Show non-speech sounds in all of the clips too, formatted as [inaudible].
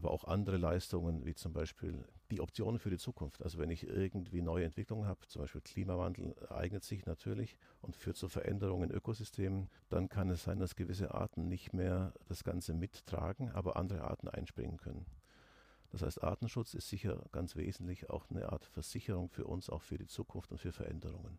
aber auch andere Leistungen, wie zum Beispiel die Optionen für die Zukunft. Also wenn ich irgendwie neue Entwicklungen habe, zum Beispiel Klimawandel eignet sich natürlich und führt zu Veränderungen in Ökosystemen, dann kann es sein, dass gewisse Arten nicht mehr das Ganze mittragen, aber andere Arten einspringen können. Das heißt, Artenschutz ist sicher ganz wesentlich auch eine Art Versicherung für uns, auch für die Zukunft und für Veränderungen.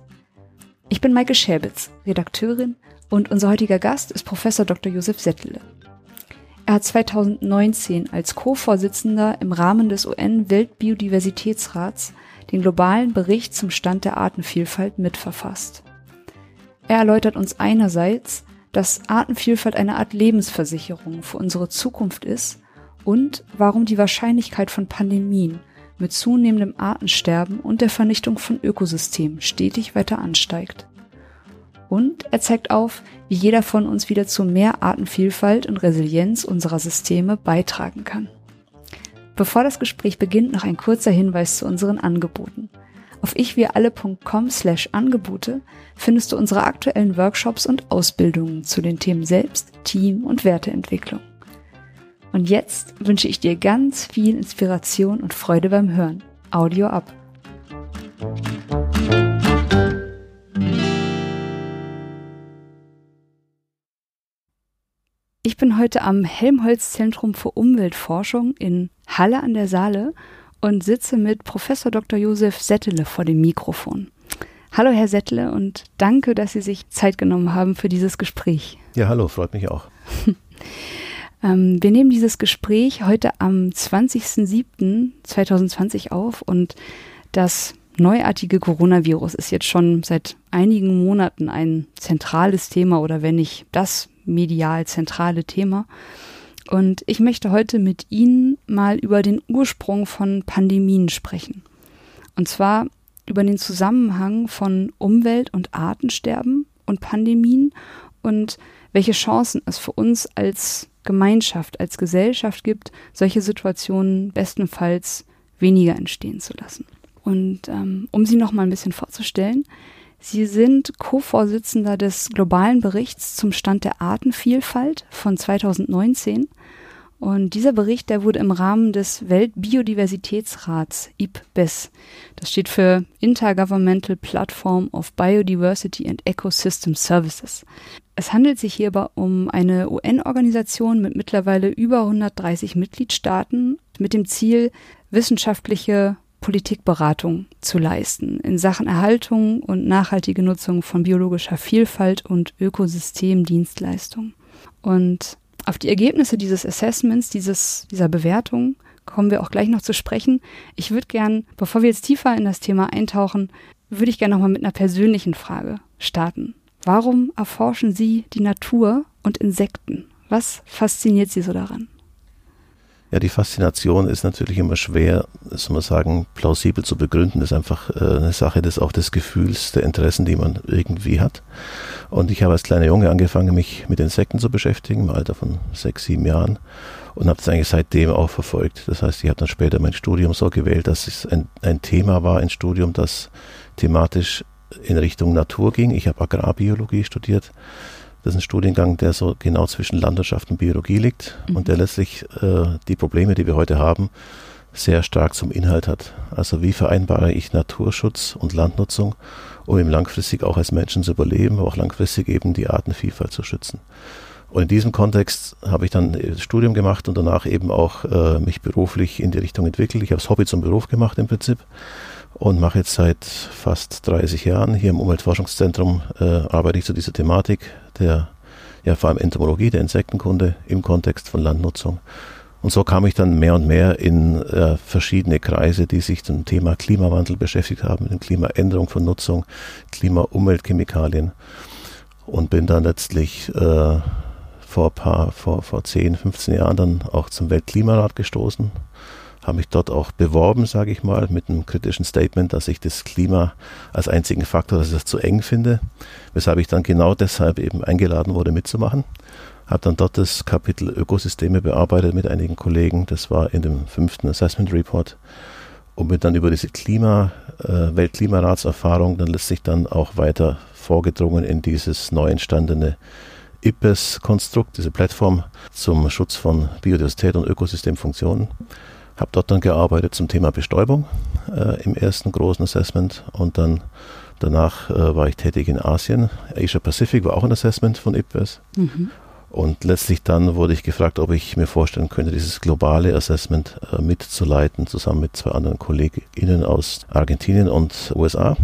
Ich bin Maike Schäbitz, Redakteurin und unser heutiger Gast ist Professor Dr. Josef Settele. Er hat 2019 als Co-Vorsitzender im Rahmen des UN-Weltbiodiversitätsrats den globalen Bericht zum Stand der Artenvielfalt mitverfasst. Er erläutert uns einerseits, dass Artenvielfalt eine Art Lebensversicherung für unsere Zukunft ist und warum die Wahrscheinlichkeit von Pandemien mit zunehmendem Artensterben und der Vernichtung von Ökosystemen stetig weiter ansteigt. Und er zeigt auf, wie jeder von uns wieder zu mehr Artenvielfalt und Resilienz unserer Systeme beitragen kann. Bevor das Gespräch beginnt, noch ein kurzer Hinweis zu unseren Angeboten. Auf ichwiralle.com slash Angebote findest du unsere aktuellen Workshops und Ausbildungen zu den Themen Selbst, Team und Werteentwicklung. Und jetzt wünsche ich dir ganz viel Inspiration und Freude beim Hören. Audio ab. Ich bin heute am Helmholtz Zentrum für Umweltforschung in Halle an der Saale und sitze mit Professor Dr. Josef Settele vor dem Mikrofon. Hallo, Herr Settele, und danke, dass Sie sich Zeit genommen haben für dieses Gespräch. Ja, hallo, freut mich auch. [laughs] ähm, wir nehmen dieses Gespräch heute am 20.07.2020 auf und das neuartige Coronavirus ist jetzt schon seit einigen Monaten ein zentrales Thema oder wenn nicht das medial zentrale Thema. Und ich möchte heute mit Ihnen mal über den Ursprung von Pandemien sprechen. Und zwar über den Zusammenhang von Umwelt- und Artensterben und Pandemien und welche Chancen es für uns als Gemeinschaft, als Gesellschaft gibt, solche Situationen bestenfalls weniger entstehen zu lassen. Und ähm, um sie noch mal ein bisschen vorzustellen, Sie sind Co-Vorsitzender des globalen Berichts zum Stand der Artenvielfalt von 2019. Und dieser Bericht, der wurde im Rahmen des Weltbiodiversitätsrats IPBES, das steht für Intergovernmental Platform of Biodiversity and Ecosystem Services. Es handelt sich hierbei um eine UN-Organisation mit mittlerweile über 130 Mitgliedstaaten mit dem Ziel, wissenschaftliche Politikberatung zu leisten in Sachen Erhaltung und nachhaltige Nutzung von biologischer Vielfalt und Ökosystemdienstleistung. Und auf die Ergebnisse dieses Assessments, dieses, dieser Bewertung, kommen wir auch gleich noch zu sprechen. Ich würde gern, bevor wir jetzt tiefer in das Thema eintauchen, würde ich gerne nochmal mit einer persönlichen Frage starten. Warum erforschen Sie die Natur und Insekten? Was fasziniert Sie so daran? Ja, die Faszination ist natürlich immer schwer, soll man sagen, plausibel zu begründen. Das ist einfach äh, eine Sache des auch des Gefühls, der Interessen, die man irgendwie hat. Und ich habe als kleiner Junge angefangen, mich mit Insekten zu beschäftigen, im Alter von sechs, sieben Jahren. Und habe das eigentlich seitdem auch verfolgt. Das heißt, ich habe dann später mein Studium so gewählt, dass es ein, ein Thema war, ein Studium, das thematisch in Richtung Natur ging. Ich habe Agrarbiologie studiert das ist ein Studiengang, der so genau zwischen Landwirtschaft und Biologie liegt mhm. und der letztlich äh, die Probleme, die wir heute haben, sehr stark zum Inhalt hat. Also wie vereinbare ich Naturschutz und Landnutzung, um eben langfristig auch als Menschen zu überleben, aber auch langfristig eben die Artenvielfalt zu schützen. Und in diesem Kontext habe ich dann das Studium gemacht und danach eben auch äh, mich beruflich in die Richtung entwickelt. Ich habe das Hobby zum Beruf gemacht im Prinzip und mache jetzt seit fast 30 Jahren hier im Umweltforschungszentrum äh, arbeite ich zu dieser Thematik der ja vor allem Entomologie, der Insektenkunde im Kontext von Landnutzung. Und so kam ich dann mehr und mehr in äh, verschiedene Kreise, die sich zum Thema Klimawandel beschäftigt haben, mit Klimaänderung von Nutzung, Klima-Umweltchemikalien und bin dann letztlich äh, vor paar, vor, vor 10, 15 Jahren dann auch zum Weltklimarat gestoßen, habe mich dort auch beworben, sage ich mal, mit einem kritischen Statement, dass ich das Klima als einzigen Faktor, dass ich das zu eng finde, weshalb ich dann genau deshalb eben eingeladen wurde mitzumachen. Habe dann dort das Kapitel Ökosysteme bearbeitet mit einigen Kollegen. Das war in dem fünften Assessment Report. Und bin dann über diese Klima, äh, Weltklimaratserfahrung dann letztlich dann auch weiter vorgedrungen in dieses neu entstandene IPES-Konstrukt, diese Plattform zum Schutz von Biodiversität und Ökosystemfunktionen. Habe dort dann gearbeitet zum Thema Bestäubung äh, im ersten großen Assessment und dann danach äh, war ich tätig in Asien. Asia Pacific war auch ein Assessment von IPES. Mhm. Und letztlich dann wurde ich gefragt, ob ich mir vorstellen könnte, dieses globale Assessment äh, mitzuleiten, zusammen mit zwei anderen KollegInnen aus Argentinien und USA.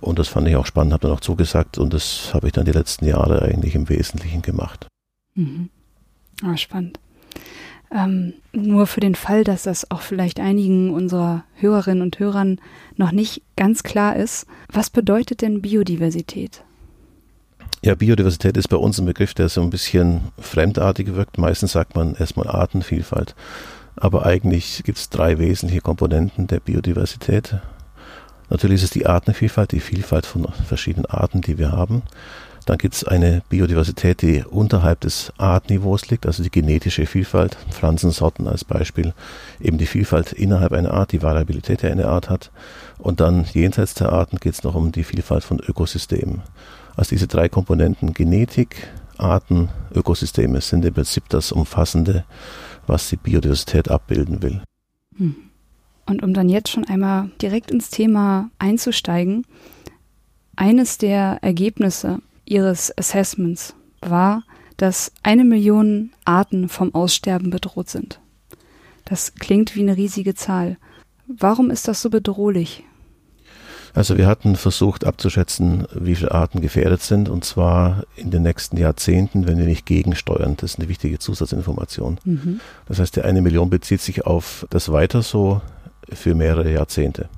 Und das fand ich auch spannend, habe dann auch zugesagt und das habe ich dann die letzten Jahre eigentlich im Wesentlichen gemacht. Mhm. Ah, spannend. Ähm, nur für den Fall, dass das auch vielleicht einigen unserer Hörerinnen und Hörern noch nicht ganz klar ist, was bedeutet denn Biodiversität? Ja, Biodiversität ist bei uns ein Begriff, der so ein bisschen fremdartig wirkt. Meistens sagt man erstmal Artenvielfalt. Aber eigentlich gibt es drei wesentliche Komponenten der Biodiversität. Natürlich ist es die Artenvielfalt, die Vielfalt von verschiedenen Arten, die wir haben. Dann gibt es eine Biodiversität, die unterhalb des Artniveaus liegt, also die genetische Vielfalt, Pflanzensorten als Beispiel, eben die Vielfalt innerhalb einer Art, die Variabilität, die eine Art hat. Und dann jenseits der Arten geht es noch um die Vielfalt von Ökosystemen. Also diese drei Komponenten Genetik, Arten, Ökosysteme sind im Prinzip das Umfassende, was die Biodiversität abbilden will. Hm. Und um dann jetzt schon einmal direkt ins Thema einzusteigen, eines der Ergebnisse Ihres Assessments war, dass eine Million Arten vom Aussterben bedroht sind. Das klingt wie eine riesige Zahl. Warum ist das so bedrohlich? Also wir hatten versucht abzuschätzen, wie viele Arten gefährdet sind und zwar in den nächsten Jahrzehnten, wenn wir nicht gegensteuern. Das ist eine wichtige Zusatzinformation. Mhm. Das heißt, die eine Million bezieht sich auf das Weiter so für mehrere Jahrzehnte.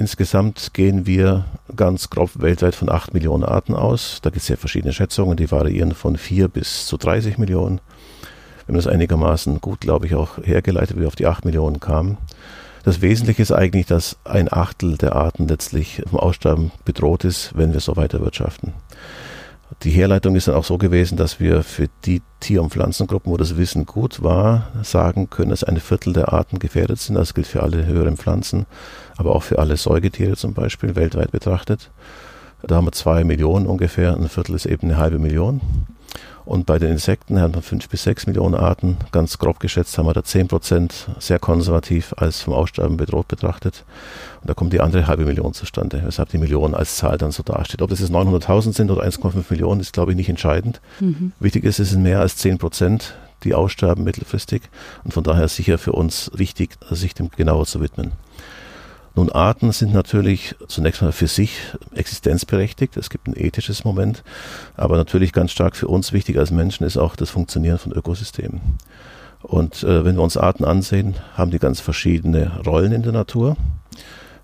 Insgesamt gehen wir ganz grob weltweit von 8 Millionen Arten aus. Da gibt es ja verschiedene Schätzungen, die variieren von 4 bis zu 30 Millionen. Wir haben das einigermaßen gut, glaube ich, auch hergeleitet, wie wir auf die 8 Millionen kamen. Das Wesentliche ist eigentlich, dass ein Achtel der Arten letztlich vom Aussterben bedroht ist, wenn wir so weiter wirtschaften. Die Herleitung ist dann auch so gewesen, dass wir für die Tier- und Pflanzengruppen, wo das Wissen gut war, sagen können, dass ein Viertel der Arten gefährdet sind. Das gilt für alle höheren Pflanzen, aber auch für alle Säugetiere zum Beispiel, weltweit betrachtet. Da haben wir zwei Millionen ungefähr, ein Viertel ist eben eine halbe Million. Und bei den Insekten haben wir fünf bis sechs Millionen Arten. Ganz grob geschätzt haben wir da zehn Prozent sehr konservativ als vom Aussterben bedroht betrachtet. Und da kommt die andere halbe Million zustande, weshalb die Million als Zahl dann so dasteht. Ob das jetzt 900.000 sind oder 1,5 Millionen, ist glaube ich nicht entscheidend. Mhm. Wichtig ist, es sind mehr als zehn Prozent, die aussterben mittelfristig. Und von daher sicher für uns wichtig, sich dem genauer zu widmen. Nun, Arten sind natürlich zunächst mal für sich existenzberechtigt. Es gibt ein ethisches Moment. Aber natürlich ganz stark für uns wichtig als Menschen ist auch das Funktionieren von Ökosystemen. Und äh, wenn wir uns Arten ansehen, haben die ganz verschiedene Rollen in der Natur.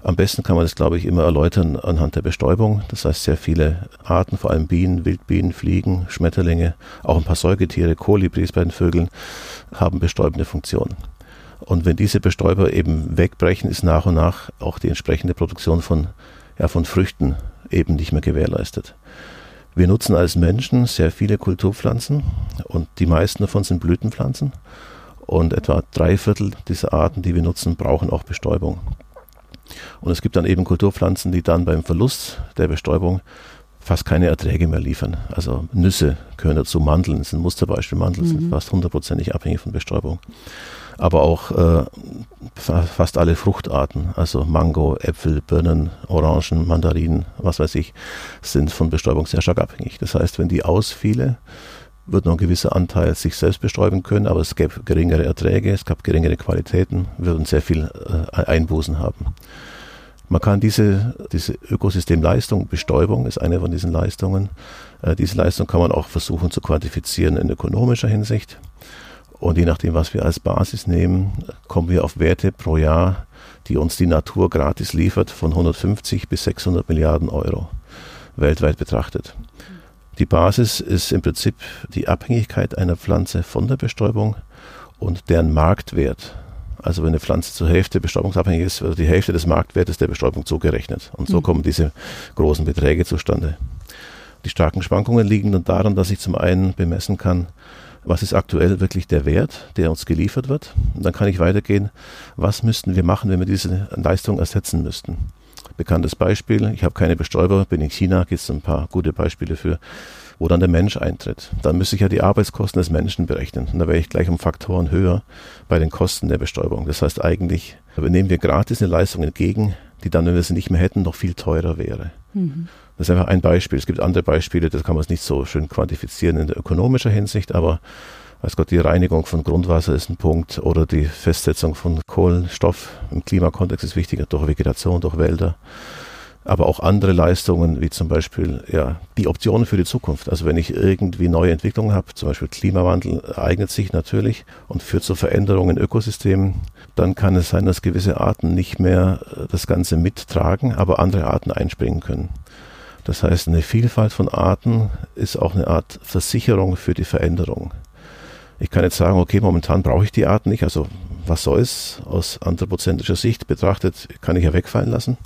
Am besten kann man das, glaube ich, immer erläutern anhand der Bestäubung. Das heißt, sehr viele Arten, vor allem Bienen, Wildbienen, Fliegen, Schmetterlinge, auch ein paar Säugetiere, Kolibris bei den Vögeln, haben bestäubende Funktionen. Und wenn diese Bestäuber eben wegbrechen, ist nach und nach auch die entsprechende Produktion von, ja, von Früchten eben nicht mehr gewährleistet. Wir nutzen als Menschen sehr viele Kulturpflanzen und die meisten davon sind Blütenpflanzen. Und etwa drei Viertel dieser Arten, die wir nutzen, brauchen auch Bestäubung. Und es gibt dann eben Kulturpflanzen, die dann beim Verlust der Bestäubung fast keine Erträge mehr liefern. Also Nüsse gehören dazu, Mandeln sind Musterbeispiel. Mandeln mhm. sind fast hundertprozentig abhängig von Bestäubung aber auch äh, fast alle Fruchtarten, also Mango, Äpfel, Birnen, Orangen, Mandarinen, was weiß ich, sind von Bestäubung sehr stark abhängig. Das heißt, wenn die ausfiele, wird noch ein gewisser Anteil sich selbst bestäuben können, aber es gäbe geringere Erträge, es gab geringere Qualitäten, würden sehr viel äh, Einbußen haben. Man kann diese, diese Ökosystemleistung, Bestäubung ist eine von diesen Leistungen, äh, diese Leistung kann man auch versuchen zu quantifizieren in ökonomischer Hinsicht. Und je nachdem, was wir als Basis nehmen, kommen wir auf Werte pro Jahr, die uns die Natur gratis liefert, von 150 bis 600 Milliarden Euro weltweit betrachtet. Die Basis ist im Prinzip die Abhängigkeit einer Pflanze von der Bestäubung und deren Marktwert. Also wenn eine Pflanze zur Hälfte bestäubungsabhängig ist, wird die Hälfte des Marktwertes der Bestäubung zugerechnet. Und so mhm. kommen diese großen Beträge zustande. Die starken Schwankungen liegen dann daran, dass ich zum einen bemessen kann, was ist aktuell wirklich der Wert, der uns geliefert wird. Und dann kann ich weitergehen, was müssten wir machen, wenn wir diese Leistung ersetzen müssten. Bekanntes Beispiel, ich habe keine Bestäuber, bin in China, gibt es ein paar gute Beispiele für, wo dann der Mensch eintritt. Dann müsste ich ja die Arbeitskosten des Menschen berechnen. Und da wäre ich gleich um Faktoren höher bei den Kosten der Bestäubung. Das heißt eigentlich, nehmen wir gratis eine Leistung entgegen, die dann, wenn wir sie nicht mehr hätten, noch viel teurer wäre. Mhm. Das ist einfach ein Beispiel. Es gibt andere Beispiele, das kann man nicht so schön quantifizieren in ökonomischer Hinsicht, aber weiß Gott, die Reinigung von Grundwasser ist ein Punkt oder die Festsetzung von Kohlenstoff im Klimakontext ist wichtiger durch Vegetation, durch Wälder. Aber auch andere Leistungen, wie zum Beispiel ja, die Optionen für die Zukunft. Also wenn ich irgendwie neue Entwicklungen habe, zum Beispiel Klimawandel eignet sich natürlich und führt zu Veränderungen in Ökosystemen, dann kann es sein, dass gewisse Arten nicht mehr das Ganze mittragen, aber andere Arten einspringen können. Das heißt, eine Vielfalt von Arten ist auch eine Art Versicherung für die Veränderung. Ich kann jetzt sagen, okay, momentan brauche ich die Arten nicht, also was soll's aus anthropozentrischer Sicht betrachtet, kann ich ja wegfallen lassen.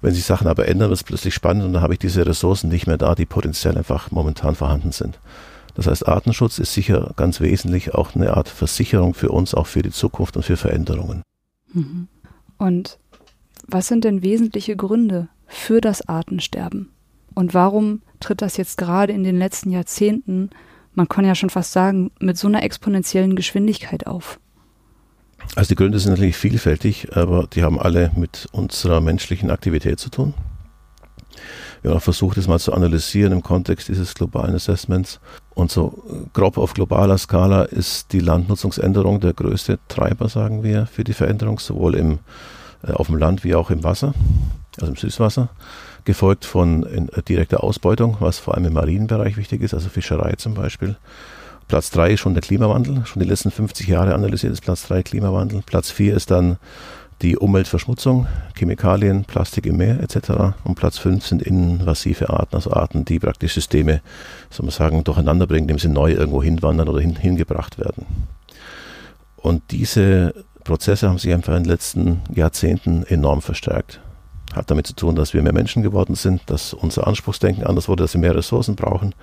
Wenn sich Sachen aber ändern, wird es plötzlich spannend und dann habe ich diese Ressourcen nicht mehr da, die potenziell einfach momentan vorhanden sind. Das heißt, Artenschutz ist sicher ganz wesentlich auch eine Art Versicherung für uns, auch für die Zukunft und für Veränderungen. Mhm. Und was sind denn wesentliche Gründe für das Artensterben? Und warum tritt das jetzt gerade in den letzten Jahrzehnten, man kann ja schon fast sagen, mit so einer exponentiellen Geschwindigkeit auf? Also die Gründe sind natürlich vielfältig, aber die haben alle mit unserer menschlichen Aktivität zu tun. Wir haben versucht, das mal zu analysieren im Kontext dieses globalen Assessments. Und so grob auf globaler Skala ist die Landnutzungsänderung der größte Treiber, sagen wir, für die Veränderung, sowohl im, äh, auf dem Land wie auch im Wasser, also im Süßwasser gefolgt von äh, direkter Ausbeutung, was vor allem im Marienbereich wichtig ist, also Fischerei zum Beispiel. Platz drei ist schon der Klimawandel, schon die letzten 50 Jahre analysiert ist Platz drei Klimawandel. Platz vier ist dann die Umweltverschmutzung, Chemikalien, Plastik im Meer etc. Und Platz fünf sind invasive Arten, also Arten, die praktisch Systeme, soll man sagen, durcheinander bringen, indem sie neu irgendwo hinwandern oder hin, hingebracht werden. Und diese Prozesse haben sich einfach in den letzten Jahrzehnten enorm verstärkt. Hat damit zu tun, dass wir mehr Menschen geworden sind, dass unser Anspruchsdenken anders wurde, dass wir mehr Ressourcen brauchen.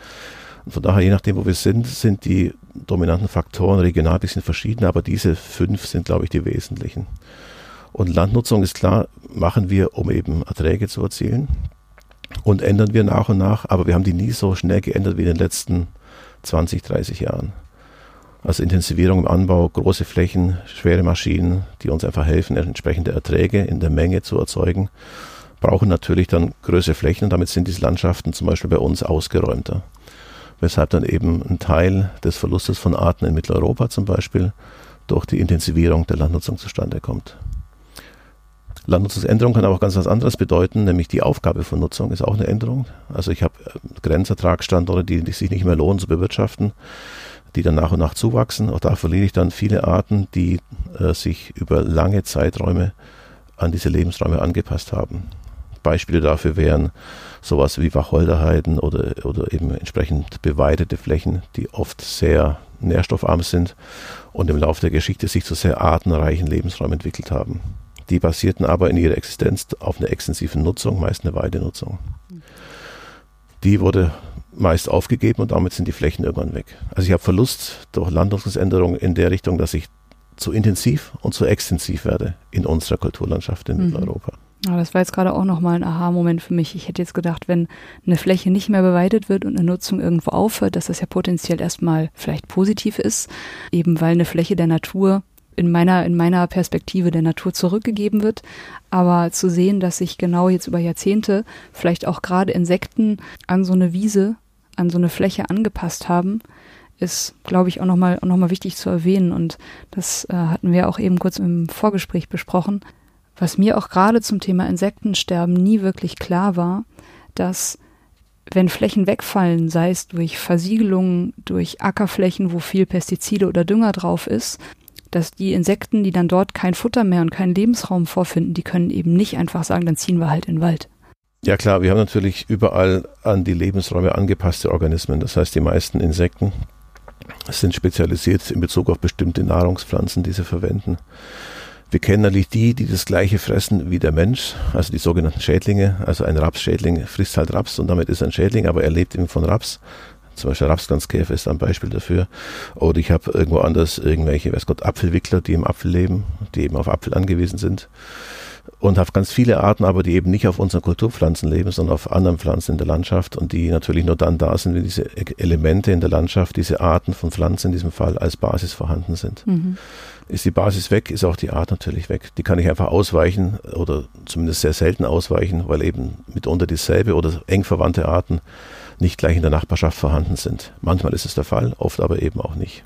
Und von daher, je nachdem, wo wir sind, sind die dominanten Faktoren regional ein bisschen verschieden, aber diese fünf sind, glaube ich, die wesentlichen. Und Landnutzung ist klar, machen wir, um eben Erträge zu erzielen. Und ändern wir nach und nach, aber wir haben die nie so schnell geändert wie in den letzten 20, 30 Jahren. Also Intensivierung im Anbau, große Flächen, schwere Maschinen, die uns einfach helfen, entsprechende Erträge in der Menge zu erzeugen, brauchen natürlich dann größere Flächen und damit sind diese Landschaften zum Beispiel bei uns ausgeräumter. Weshalb dann eben ein Teil des Verlustes von Arten in Mitteleuropa zum Beispiel durch die Intensivierung der Landnutzung zustande kommt. Landnutzungsänderung kann aber auch ganz was anderes bedeuten, nämlich die Aufgabe von Nutzung ist auch eine Änderung. Also ich habe äh, Grenzertragsstandorte, die, die sich nicht mehr lohnen zu bewirtschaften die dann nach und nach zuwachsen. Auch da verliere ich dann viele Arten, die äh, sich über lange Zeiträume an diese Lebensräume angepasst haben. Beispiele dafür wären sowas wie Wacholderheiden oder, oder eben entsprechend beweidete Flächen, die oft sehr nährstoffarm sind und im Laufe der Geschichte sich zu sehr artenreichen Lebensräumen entwickelt haben. Die basierten aber in ihrer Existenz auf einer extensiven Nutzung, meist eine Weidenutzung. Die wurde meist aufgegeben und damit sind die Flächen irgendwann weg. Also ich habe Verlust durch Landnutzungsänderungen in der Richtung, dass ich zu intensiv und zu extensiv werde in unserer Kulturlandschaft in mhm. Mitteleuropa. Ja, das war jetzt gerade auch nochmal ein Aha-Moment für mich. Ich hätte jetzt gedacht, wenn eine Fläche nicht mehr beweidet wird und eine Nutzung irgendwo aufhört, dass das ja potenziell erstmal vielleicht positiv ist, eben weil eine Fläche der Natur in meiner, in meiner Perspektive der Natur zurückgegeben wird. Aber zu sehen, dass sich genau jetzt über Jahrzehnte vielleicht auch gerade Insekten an so eine Wiese an so eine Fläche angepasst haben, ist, glaube ich, auch nochmal noch mal wichtig zu erwähnen. Und das äh, hatten wir auch eben kurz im Vorgespräch besprochen. Was mir auch gerade zum Thema Insektensterben nie wirklich klar war, dass wenn Flächen wegfallen, sei es durch Versiegelung, durch Ackerflächen, wo viel Pestizide oder Dünger drauf ist, dass die Insekten, die dann dort kein Futter mehr und keinen Lebensraum vorfinden, die können eben nicht einfach sagen, dann ziehen wir halt in den Wald. Ja klar, wir haben natürlich überall an die Lebensräume angepasste Organismen. Das heißt, die meisten Insekten sind spezialisiert in Bezug auf bestimmte Nahrungspflanzen, die sie verwenden. Wir kennen natürlich die, die das gleiche fressen wie der Mensch, also die sogenannten Schädlinge. Also ein Rapsschädling frisst halt Raps und damit ist er ein Schädling, aber er lebt eben von Raps. Zum Beispiel Rapsglanzkäfer ist ein Beispiel dafür. Oder ich habe irgendwo anders irgendwelche, weiß Gott, Apfelwickler, die im Apfel leben, die eben auf Apfel angewiesen sind und habe ganz viele Arten, aber die eben nicht auf unseren Kulturpflanzen leben, sondern auf anderen Pflanzen in der Landschaft und die natürlich nur dann da sind, wenn diese Elemente in der Landschaft, diese Arten von Pflanzen in diesem Fall als Basis vorhanden sind. Mhm. Ist die Basis weg, ist auch die Art natürlich weg. Die kann ich einfach ausweichen oder zumindest sehr selten ausweichen, weil eben mitunter dieselbe oder eng verwandte Arten nicht gleich in der Nachbarschaft vorhanden sind. Manchmal ist es der Fall, oft aber eben auch nicht.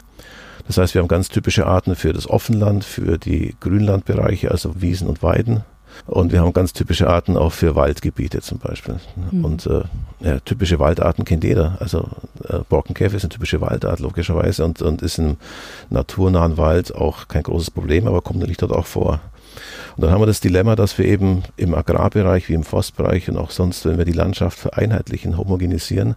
Das heißt, wir haben ganz typische Arten für das Offenland, für die Grünlandbereiche, also Wiesen und Weiden. Und wir haben ganz typische Arten auch für Waldgebiete zum Beispiel. Mhm. Und äh, ja, typische Waldarten kennt jeder. Also äh, Borkenkäfer ist eine typische Waldart, logischerweise, und, und ist im naturnahen Wald auch kein großes Problem, aber kommt natürlich dort auch vor. Und dann haben wir das Dilemma, dass wir eben im Agrarbereich wie im Forstbereich und auch sonst, wenn wir die Landschaft vereinheitlichen, homogenisieren,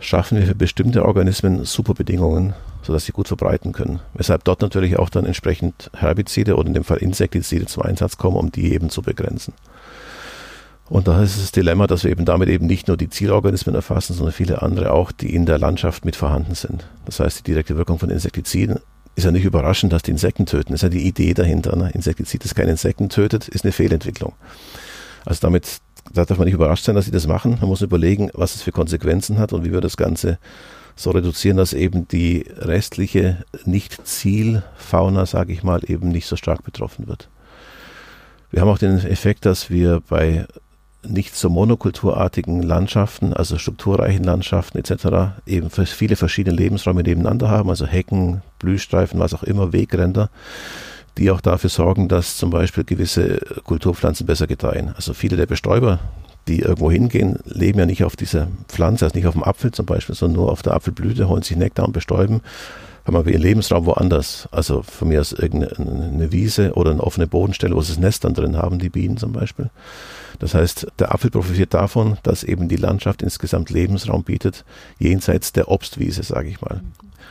schaffen wir für bestimmte Organismen super Bedingungen, sodass sie gut verbreiten können. Weshalb dort natürlich auch dann entsprechend Herbizide oder in dem Fall Insektizide zum Einsatz kommen, um die eben zu begrenzen. Und da ist das Dilemma, dass wir eben damit eben nicht nur die Zielorganismen erfassen, sondern viele andere auch, die in der Landschaft mit vorhanden sind. Das heißt, die direkte Wirkung von Insektiziden ist ja nicht überraschend, dass die Insekten töten. Das ist ja die Idee dahinter. Ne? Insektizid, das keine Insekten tötet, ist eine Fehlentwicklung. Also damit da darf man nicht überrascht sein, dass sie das machen. Man muss überlegen, was es für Konsequenzen hat und wie wir das Ganze so reduzieren, dass eben die restliche Nicht-Ziel-Fauna, sage ich mal, eben nicht so stark betroffen wird. Wir haben auch den Effekt, dass wir bei nicht so monokulturartigen Landschaften, also strukturreichen Landschaften etc., eben viele verschiedene Lebensräume nebeneinander haben, also Hecken, Blühstreifen, was auch immer, Wegränder die auch dafür sorgen, dass zum Beispiel gewisse Kulturpflanzen besser gedeihen. Also viele der Bestäuber, die irgendwo hingehen, leben ja nicht auf dieser Pflanze, also nicht auf dem Apfel zum Beispiel, sondern nur auf der Apfelblüte, holen sich Nektar und bestäuben, haben aber ihren Lebensraum woanders. Also von mir aus irgendeine Wiese oder eine offene Bodenstelle, wo sie das Nest dann drin haben, die Bienen zum Beispiel. Das heißt, der Apfel profitiert davon, dass eben die Landschaft insgesamt Lebensraum bietet, jenseits der Obstwiese, sage ich mal.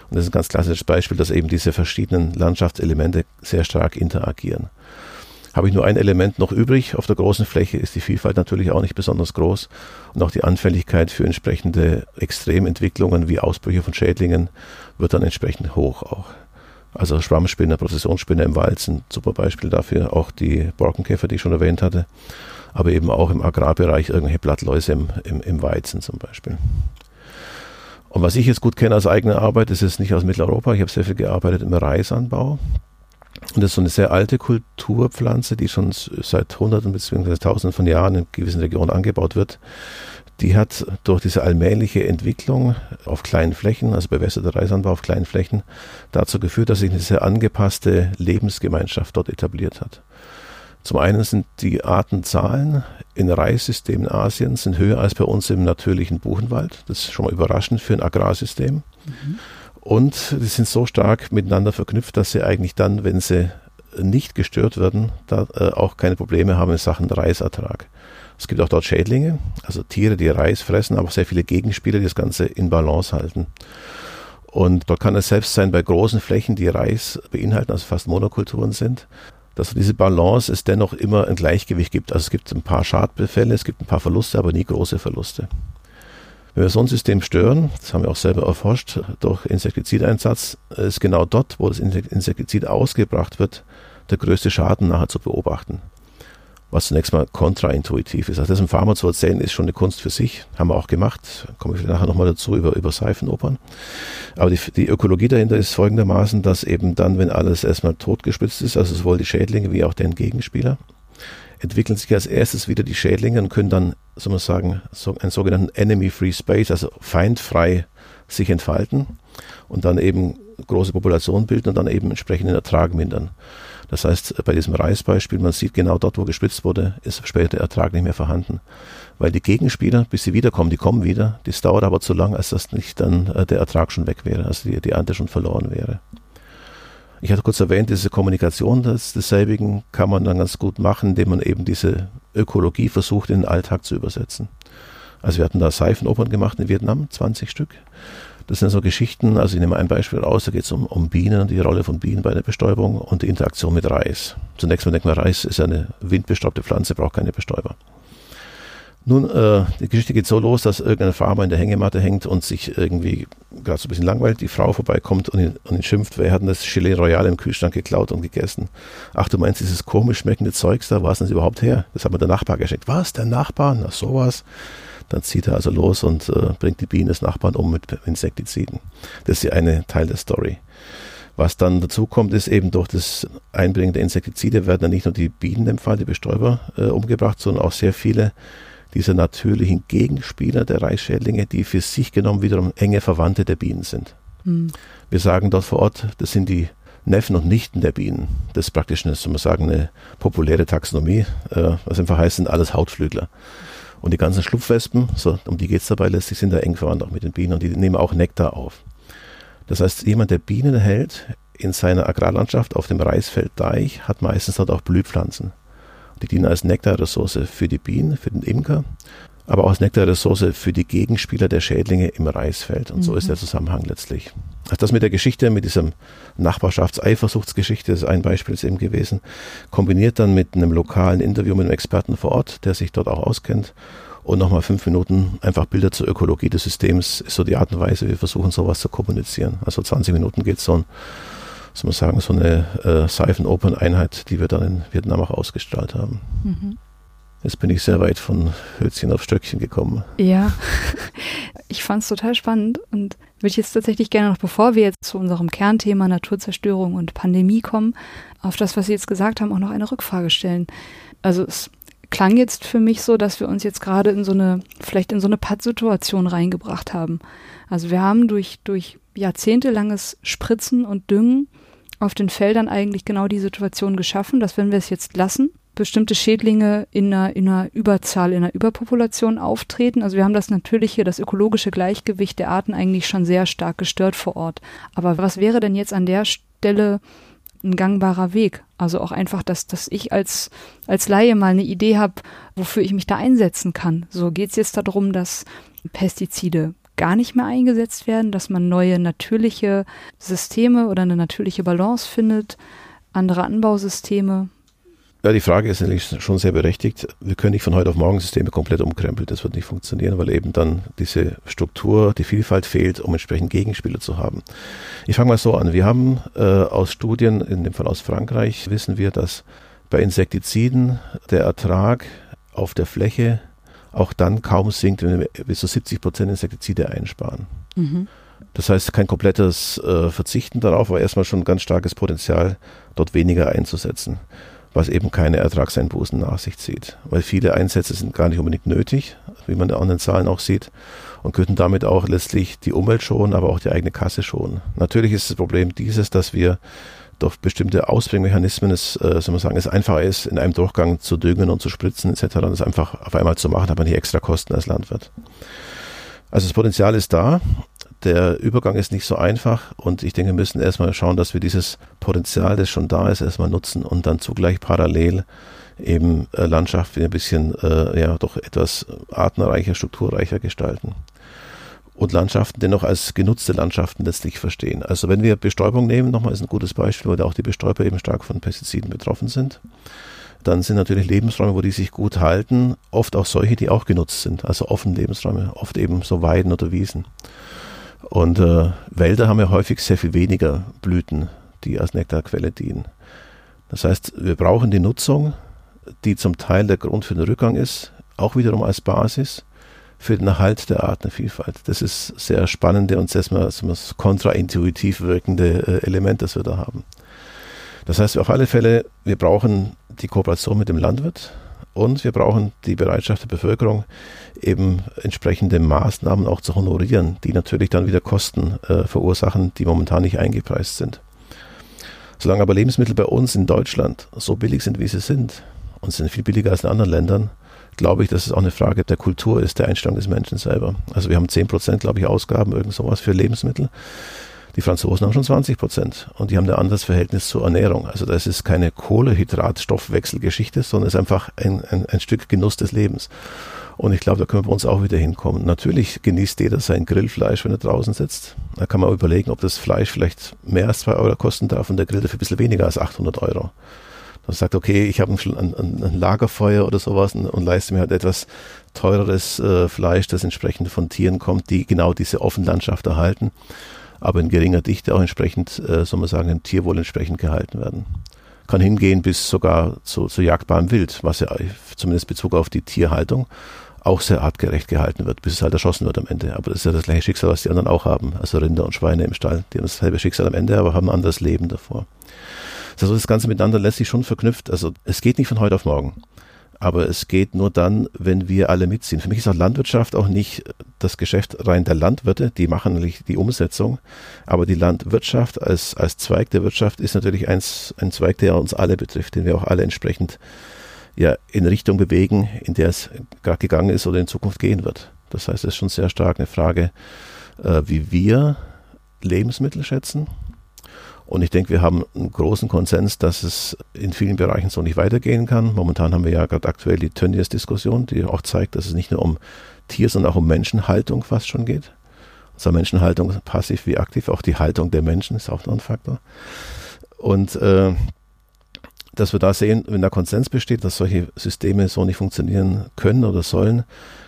Und das ist ein ganz klassisches Beispiel, dass eben diese verschiedenen Landschaftselemente sehr stark interagieren. Habe ich nur ein Element noch übrig auf der großen Fläche, ist die Vielfalt natürlich auch nicht besonders groß und auch die Anfälligkeit für entsprechende Extrementwicklungen wie Ausbrüche von Schädlingen wird dann entsprechend hoch auch. Also Schwammspinne, Prozessionsspinne im Wald sind super Beispiel dafür, auch die Borkenkäfer, die ich schon erwähnt hatte, aber eben auch im Agrarbereich irgendwelche Blattläuse im, im, im Weizen zum Beispiel. Und was ich jetzt gut kenne aus eigener Arbeit, ist nicht aus Mitteleuropa. Ich habe sehr viel gearbeitet im Reisanbau. Und das ist so eine sehr alte Kulturpflanze, die schon seit Hunderten bzw. Tausenden von Jahren in gewissen Regionen angebaut wird. Die hat durch diese allmähliche Entwicklung auf kleinen Flächen, also bewässerter Reisanbau auf kleinen Flächen, dazu geführt, dass sich eine sehr angepasste Lebensgemeinschaft dort etabliert hat. Zum einen sind die Artenzahlen in Reissystemen Asiens höher als bei uns im natürlichen Buchenwald. Das ist schon mal überraschend für ein Agrarsystem. Mhm. Und die sind so stark miteinander verknüpft, dass sie eigentlich dann, wenn sie nicht gestört werden, da äh, auch keine Probleme haben in Sachen Reisertrag. Es gibt auch dort Schädlinge, also Tiere, die Reis fressen, aber auch sehr viele Gegenspieler, die das Ganze in Balance halten. Und dort kann es selbst sein bei großen Flächen, die Reis beinhalten, also fast Monokulturen sind, dass diese Balance es dennoch immer ein Gleichgewicht gibt. Also es gibt ein paar Schadbefälle, es gibt ein paar Verluste, aber nie große Verluste. Wenn wir so ein System stören, das haben wir auch selber erforscht, durch Insektizideinsatz, ist genau dort, wo das Insektizid ausgebracht wird, der größte Schaden nachher zu beobachten was zunächst mal kontraintuitiv ist. Also das im Pharma zu erzählen, ist schon eine Kunst für sich. Haben wir auch gemacht. Komme ich nachher nochmal dazu über, über Seifenopern. Aber die, die Ökologie dahinter ist folgendermaßen, dass eben dann, wenn alles erstmal totgespitzt ist, also sowohl die Schädlinge wie auch deren Gegenspieler, entwickeln sich als erstes wieder die Schädlinge und können dann, soll man sagen, so, einen sogenannten Enemy-Free Space, also feindfrei sich entfalten und dann eben große Populationen bilden und dann eben entsprechend den Ertrag mindern. Das heißt, bei diesem Reisbeispiel, man sieht genau dort, wo gespritzt wurde, ist später der Ertrag nicht mehr vorhanden. Weil die Gegenspieler, bis sie wiederkommen, die kommen wieder, das dauert aber zu lang, als dass nicht dann äh, der Ertrag schon weg wäre, also die, die Ernte schon verloren wäre. Ich hatte kurz erwähnt, diese Kommunikation des, desselbigen kann man dann ganz gut machen, indem man eben diese Ökologie versucht, in den Alltag zu übersetzen. Also wir hatten da Seifenopern gemacht in Vietnam, 20 Stück. Das sind so Geschichten, also ich nehme ein Beispiel raus, da geht es um, um Bienen die Rolle von Bienen bei der Bestäubung und die Interaktion mit Reis. Zunächst mal denkt man, Reis ist eine windbestäubte Pflanze, braucht keine Bestäuber. Nun, äh, die Geschichte geht so los, dass irgendein Farmer in der Hängematte hängt und sich irgendwie gerade so ein bisschen langweilt, die Frau vorbeikommt und ihn, und ihn schimpft, wer hat denn das Gelee Royal im Kühlschrank geklaut und gegessen? Ach, du meinst dieses komisch schmeckende Zeugs da, ist denn das überhaupt her? Das hat mir der Nachbar geschenkt. Was, der Nachbar? Na, sowas. Dann zieht er also los und äh, bringt die Bienen des Nachbarn um mit Insektiziden. Das ist ja eine Teil der Story. Was dann dazu kommt, ist eben durch das Einbringen der Insektizide werden dann nicht nur die Bienen im Fall, die Bestäuber, äh, umgebracht, sondern auch sehr viele dieser natürlichen Gegenspieler der Reisschädlinge, die für sich genommen wiederum enge Verwandte der Bienen sind. Mhm. Wir sagen dort vor Ort, das sind die Neffen und Nichten der Bienen. Das ist praktisch eine, soll man sagen, eine populäre Taxonomie, äh, was einfach heißt, sind alles Hautflügler. Und die ganzen Schlupfwespen, so, um die geht es dabei letztlich, sind da eng verwandt auch mit den Bienen und die nehmen auch Nektar auf. Das heißt, jemand, der Bienen hält in seiner Agrarlandschaft auf dem Reisfelddeich, hat meistens dort auch Blühpflanzen. Die dienen als Nektarressource für die Bienen, für den Imker, aber auch als Nektarressource für die Gegenspieler der Schädlinge im Reisfeld. Und mhm. so ist der Zusammenhang letztlich. Also das mit der Geschichte, mit diesem Nachbarschaftseifersuchtsgeschichte, ist ein Beispiel ist eben gewesen, kombiniert dann mit einem lokalen Interview mit einem Experten vor Ort, der sich dort auch auskennt und nochmal fünf Minuten einfach Bilder zur Ökologie des Systems ist so die Art und Weise, wir versuchen sowas zu kommunizieren. Also 20 Minuten geht so ein, soll man sagen, so eine äh, Seifenopern-Einheit, die wir dann in Vietnam auch ausgestrahlt haben. Mhm. Jetzt bin ich sehr weit von Hölzchen auf Stöckchen gekommen. Ja, [laughs] ich fand es total spannend und würde jetzt tatsächlich gerne noch, bevor wir jetzt zu unserem Kernthema Naturzerstörung und Pandemie kommen, auf das, was Sie jetzt gesagt haben, auch noch eine Rückfrage stellen. Also es klang jetzt für mich so, dass wir uns jetzt gerade in so eine, vielleicht in so eine Pattsituation reingebracht haben. Also wir haben durch, durch jahrzehntelanges Spritzen und Düngen auf den Feldern eigentlich genau die Situation geschaffen, dass wenn wir es jetzt lassen, bestimmte Schädlinge in einer, in einer Überzahl, in einer Überpopulation auftreten. Also wir haben das natürliche, das ökologische Gleichgewicht der Arten eigentlich schon sehr stark gestört vor Ort. Aber was wäre denn jetzt an der Stelle ein gangbarer Weg. Also auch einfach, dass, dass ich als, als Laie mal eine Idee habe, wofür ich mich da einsetzen kann. So geht es jetzt darum, dass Pestizide gar nicht mehr eingesetzt werden, dass man neue natürliche Systeme oder eine natürliche Balance findet, andere Anbausysteme. Ja, die Frage ist natürlich schon sehr berechtigt. Wir können nicht von heute auf morgen Systeme komplett umkrempeln. Das wird nicht funktionieren, weil eben dann diese Struktur, die Vielfalt fehlt, um entsprechend Gegenspieler zu haben. Ich fange mal so an. Wir haben äh, aus Studien, in dem Fall aus Frankreich, wissen wir, dass bei Insektiziden der Ertrag auf der Fläche auch dann kaum sinkt, wenn wir bis zu 70 Prozent Insektizide einsparen. Mhm. Das heißt, kein komplettes äh, Verzichten darauf, aber erstmal schon ein ganz starkes Potenzial, dort weniger einzusetzen was eben keine Ertragseinbußen nach sich zieht. Weil viele Einsätze sind gar nicht unbedingt nötig, wie man an den Zahlen auch sieht, und könnten damit auch letztlich die Umwelt schonen, aber auch die eigene Kasse schonen. Natürlich ist das Problem dieses, dass wir durch bestimmte Ausbringmechanismen es, äh, soll man sagen, es einfacher ist, in einem Durchgang zu düngen und zu spritzen etc. und das einfach auf einmal zu machen, hat man nicht extra Kosten als Landwirt. Also das Potenzial ist da der Übergang ist nicht so einfach und ich denke, wir müssen erstmal schauen, dass wir dieses Potenzial, das schon da ist, erstmal nutzen und dann zugleich parallel eben äh, Landschaft ein bisschen, äh, ja, doch etwas artenreicher, strukturreicher gestalten. Und Landschaften dennoch als genutzte Landschaften letztlich verstehen. Also wenn wir Bestäubung nehmen, nochmal ist ein gutes Beispiel, weil auch die Bestäuber eben stark von Pestiziden betroffen sind dann sind natürlich Lebensräume, wo die sich gut halten, oft auch solche, die auch genutzt sind, also offene Lebensräume, oft eben so Weiden oder Wiesen. Und äh, Wälder haben ja häufig sehr viel weniger Blüten, die als Nektarquelle dienen. Das heißt, wir brauchen die Nutzung, die zum Teil der Grund für den Rückgang ist, auch wiederum als Basis für den Erhalt der Artenvielfalt. Das ist sehr spannende und sehr kontraintuitiv wirkende äh, Element, das wir da haben. Das heißt, auf alle Fälle, wir brauchen die Kooperation mit dem Landwirt, und wir brauchen die Bereitschaft der Bevölkerung, eben entsprechende Maßnahmen auch zu honorieren, die natürlich dann wieder Kosten äh, verursachen, die momentan nicht eingepreist sind. Solange aber Lebensmittel bei uns in Deutschland so billig sind, wie sie sind, und sind viel billiger als in anderen Ländern, glaube ich, dass es auch eine Frage der Kultur ist, der Einstellung des Menschen selber. Also wir haben 10 Prozent, glaube ich, Ausgaben, irgend sowas für Lebensmittel. Die Franzosen haben schon 20 Prozent und die haben ein anderes Verhältnis zur Ernährung. Also das ist keine Kohlehydrat-Stoffwechselgeschichte, sondern es ist einfach ein, ein, ein Stück Genuss des Lebens. Und ich glaube, da können wir bei uns auch wieder hinkommen. Natürlich genießt jeder sein Grillfleisch, wenn er draußen sitzt. Da kann man überlegen, ob das Fleisch vielleicht mehr als zwei Euro kosten darf und der Grill dafür ein bisschen weniger als 800 Euro. Dann sagt, okay, ich habe ein, ein, ein, Lagerfeuer oder sowas und, und, leiste mir halt etwas teureres äh, Fleisch, das entsprechend von Tieren kommt, die genau diese Offenlandschaft erhalten, aber in geringer Dichte auch entsprechend, äh, soll man sagen, im Tierwohl entsprechend gehalten werden kann hingehen bis sogar zu, zu jagbarem Wild, was ja zumindest Bezug auf die Tierhaltung auch sehr artgerecht gehalten wird, bis es halt erschossen wird am Ende. Aber das ist ja das gleiche Schicksal, was die anderen auch haben. Also Rinder und Schweine im Stall, die haben dasselbe Schicksal am Ende, aber haben ein anderes Leben davor. Also das Ganze miteinander lässt sich schon verknüpft. Also es geht nicht von heute auf morgen. Aber es geht nur dann, wenn wir alle mitziehen. Für mich ist auch Landwirtschaft auch nicht das Geschäft rein der Landwirte, die machen natürlich die Umsetzung, aber die Landwirtschaft als, als Zweig der Wirtschaft ist natürlich eins, ein Zweig, der uns alle betrifft, den wir auch alle entsprechend ja, in Richtung bewegen, in der es gerade gegangen ist oder in Zukunft gehen wird. Das heißt, es ist schon sehr stark eine Frage, äh, wie wir Lebensmittel schätzen, und ich denke, wir haben einen großen Konsens, dass es in vielen Bereichen so nicht weitergehen kann. Momentan haben wir ja gerade aktuell die Tönnies-Diskussion, die auch zeigt, dass es nicht nur um Tier, sondern auch um Menschenhaltung fast schon geht. Also Menschenhaltung passiv wie aktiv, auch die Haltung der Menschen ist auch noch ein Faktor. Und äh, dass wir da sehen, wenn der Konsens besteht, dass solche Systeme so nicht funktionieren können oder sollen,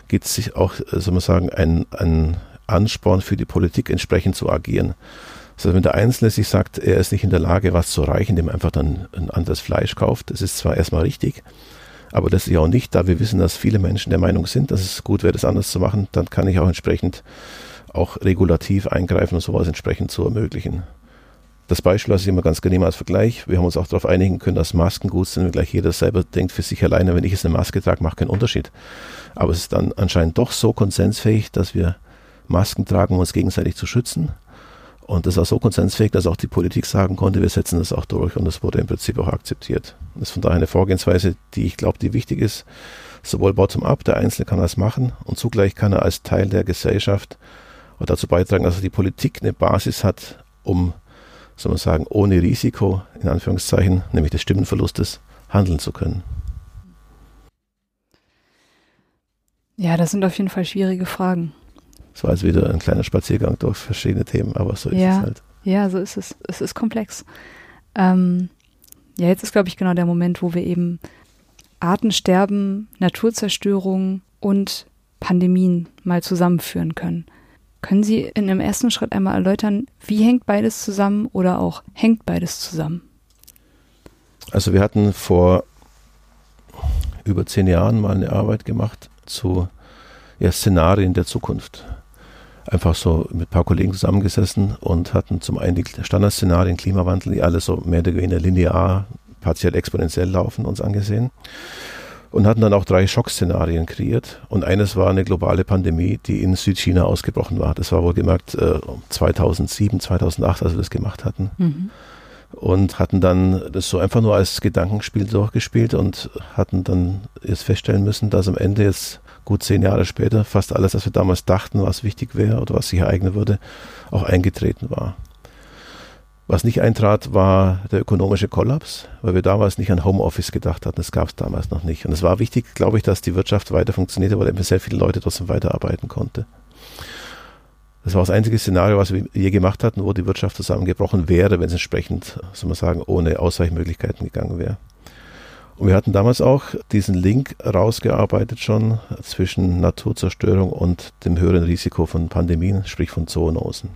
gibt es sich auch, äh, soll man sagen, ein, ein Ansporn für die Politik entsprechend zu agieren. Das heißt, wenn der Einzelne sich sagt, er ist nicht in der Lage, was zu erreichen, indem er einfach dann ein anderes Fleisch kauft, das ist zwar erstmal richtig, aber das ist ja auch nicht, da wir wissen, dass viele Menschen der Meinung sind, dass es gut wäre, das anders zu machen, dann kann ich auch entsprechend auch regulativ eingreifen und sowas entsprechend zu ermöglichen. Das Beispiel, ich immer ganz gerne nehme als Vergleich, wir haben uns auch darauf einigen können, dass Masken gut sind, wenn gleich jeder selber denkt für sich alleine, wenn ich jetzt eine Maske trage, macht keinen Unterschied. Aber es ist dann anscheinend doch so konsensfähig, dass wir Masken tragen, um uns gegenseitig zu schützen und das war so konsensfähig, dass auch die Politik sagen konnte, wir setzen das auch durch und das wurde im Prinzip auch akzeptiert. Das ist von daher eine Vorgehensweise, die ich glaube, die wichtig ist. Sowohl bottom-up, der Einzelne kann das machen und zugleich kann er als Teil der Gesellschaft dazu beitragen, dass die Politik eine Basis hat, um, soll man sagen, ohne Risiko, in Anführungszeichen, nämlich des Stimmenverlustes, handeln zu können. Ja, das sind auf jeden Fall schwierige Fragen. Es war also wieder ein kleiner Spaziergang durch verschiedene Themen, aber so ist ja, es halt. Ja, so ist es. Es ist komplex. Ähm, ja, jetzt ist, glaube ich, genau der Moment, wo wir eben Artensterben, Naturzerstörung und Pandemien mal zusammenführen können. Können Sie in einem ersten Schritt einmal erläutern, wie hängt beides zusammen oder auch hängt beides zusammen? Also wir hatten vor über zehn Jahren mal eine Arbeit gemacht zu ja, Szenarien der Zukunft einfach so mit ein paar Kollegen zusammengesessen und hatten zum einen die Standardszenarien Klimawandel, die alle so mehr oder weniger linear, partiell exponentiell laufen, uns angesehen. Und hatten dann auch drei Schockszenarien kreiert. Und eines war eine globale Pandemie, die in Südchina ausgebrochen war. Das war wohlgemerkt äh, 2007, 2008, als wir das gemacht hatten. Mhm. Und hatten dann das so einfach nur als Gedankenspiel durchgespielt und hatten dann jetzt feststellen müssen, dass am Ende jetzt gut zehn Jahre später fast alles, was wir damals dachten, was wichtig wäre oder was sich ereignen würde, auch eingetreten war. Was nicht eintrat, war der ökonomische Kollaps, weil wir damals nicht an Homeoffice gedacht hatten. Das gab es damals noch nicht. Und es war wichtig, glaube ich, dass die Wirtschaft weiter funktionierte, weil eben sehr viele Leute trotzdem weiterarbeiten konnten. Das war das einzige Szenario, was wir je gemacht hatten, wo die Wirtschaft zusammengebrochen wäre, wenn es entsprechend, soll man sagen, ohne Ausweichmöglichkeiten gegangen wäre. Und wir hatten damals auch diesen Link rausgearbeitet schon zwischen Naturzerstörung und dem höheren Risiko von Pandemien, sprich von Zoonosen.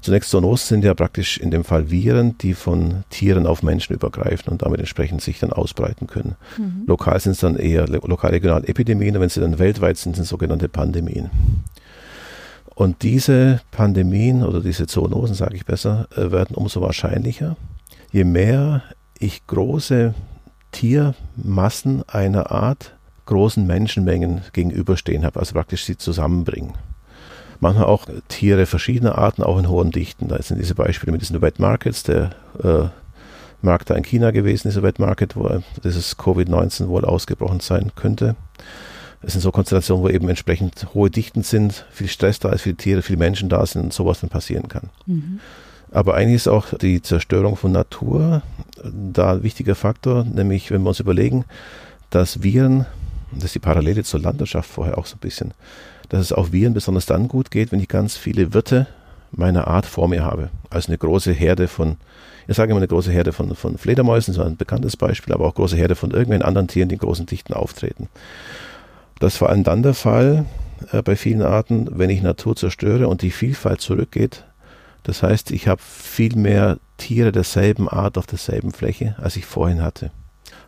Zunächst Zoonosen sind ja praktisch in dem Fall Viren, die von Tieren auf Menschen übergreifen und damit entsprechend sich dann ausbreiten können. Mhm. Lokal sind es dann eher lokal-regionale Epidemien, wenn sie dann weltweit sind, sind es sogenannte Pandemien. Und diese Pandemien oder diese Zoonosen, sage ich besser, äh, werden umso wahrscheinlicher, je mehr ich große Tiermassen einer Art großen Menschenmengen gegenüberstehen habe, also praktisch sie zusammenbringen. Manchmal auch Tiere verschiedener Arten, auch in hohen Dichten. Da sind diese Beispiele mit diesen Wet Markets, der äh, Markt da in China gewesen, dieser Wet Market, wo dieses Covid-19 wohl ausgebrochen sein könnte. Es sind so Konstellationen, wo eben entsprechend hohe Dichten sind, viel Stress da ist, viele Tiere, viele Menschen da sind und sowas dann passieren kann. Mhm. Aber eigentlich ist auch die Zerstörung von Natur da ein wichtiger Faktor, nämlich wenn wir uns überlegen, dass Viren, das ist die Parallele zur Landwirtschaft vorher auch so ein bisschen, dass es auch Viren besonders dann gut geht, wenn ich ganz viele Wirte meiner Art vor mir habe. Also eine große Herde von, ich sage immer eine große Herde von, von Fledermäusen, so ein bekanntes Beispiel, aber auch große Herde von irgendwelchen anderen Tieren, die in großen Dichten auftreten. Das ist vor allem dann der Fall äh, bei vielen Arten, wenn ich Natur zerstöre und die Vielfalt zurückgeht. Das heißt, ich habe viel mehr Tiere derselben Art auf derselben Fläche, als ich vorhin hatte.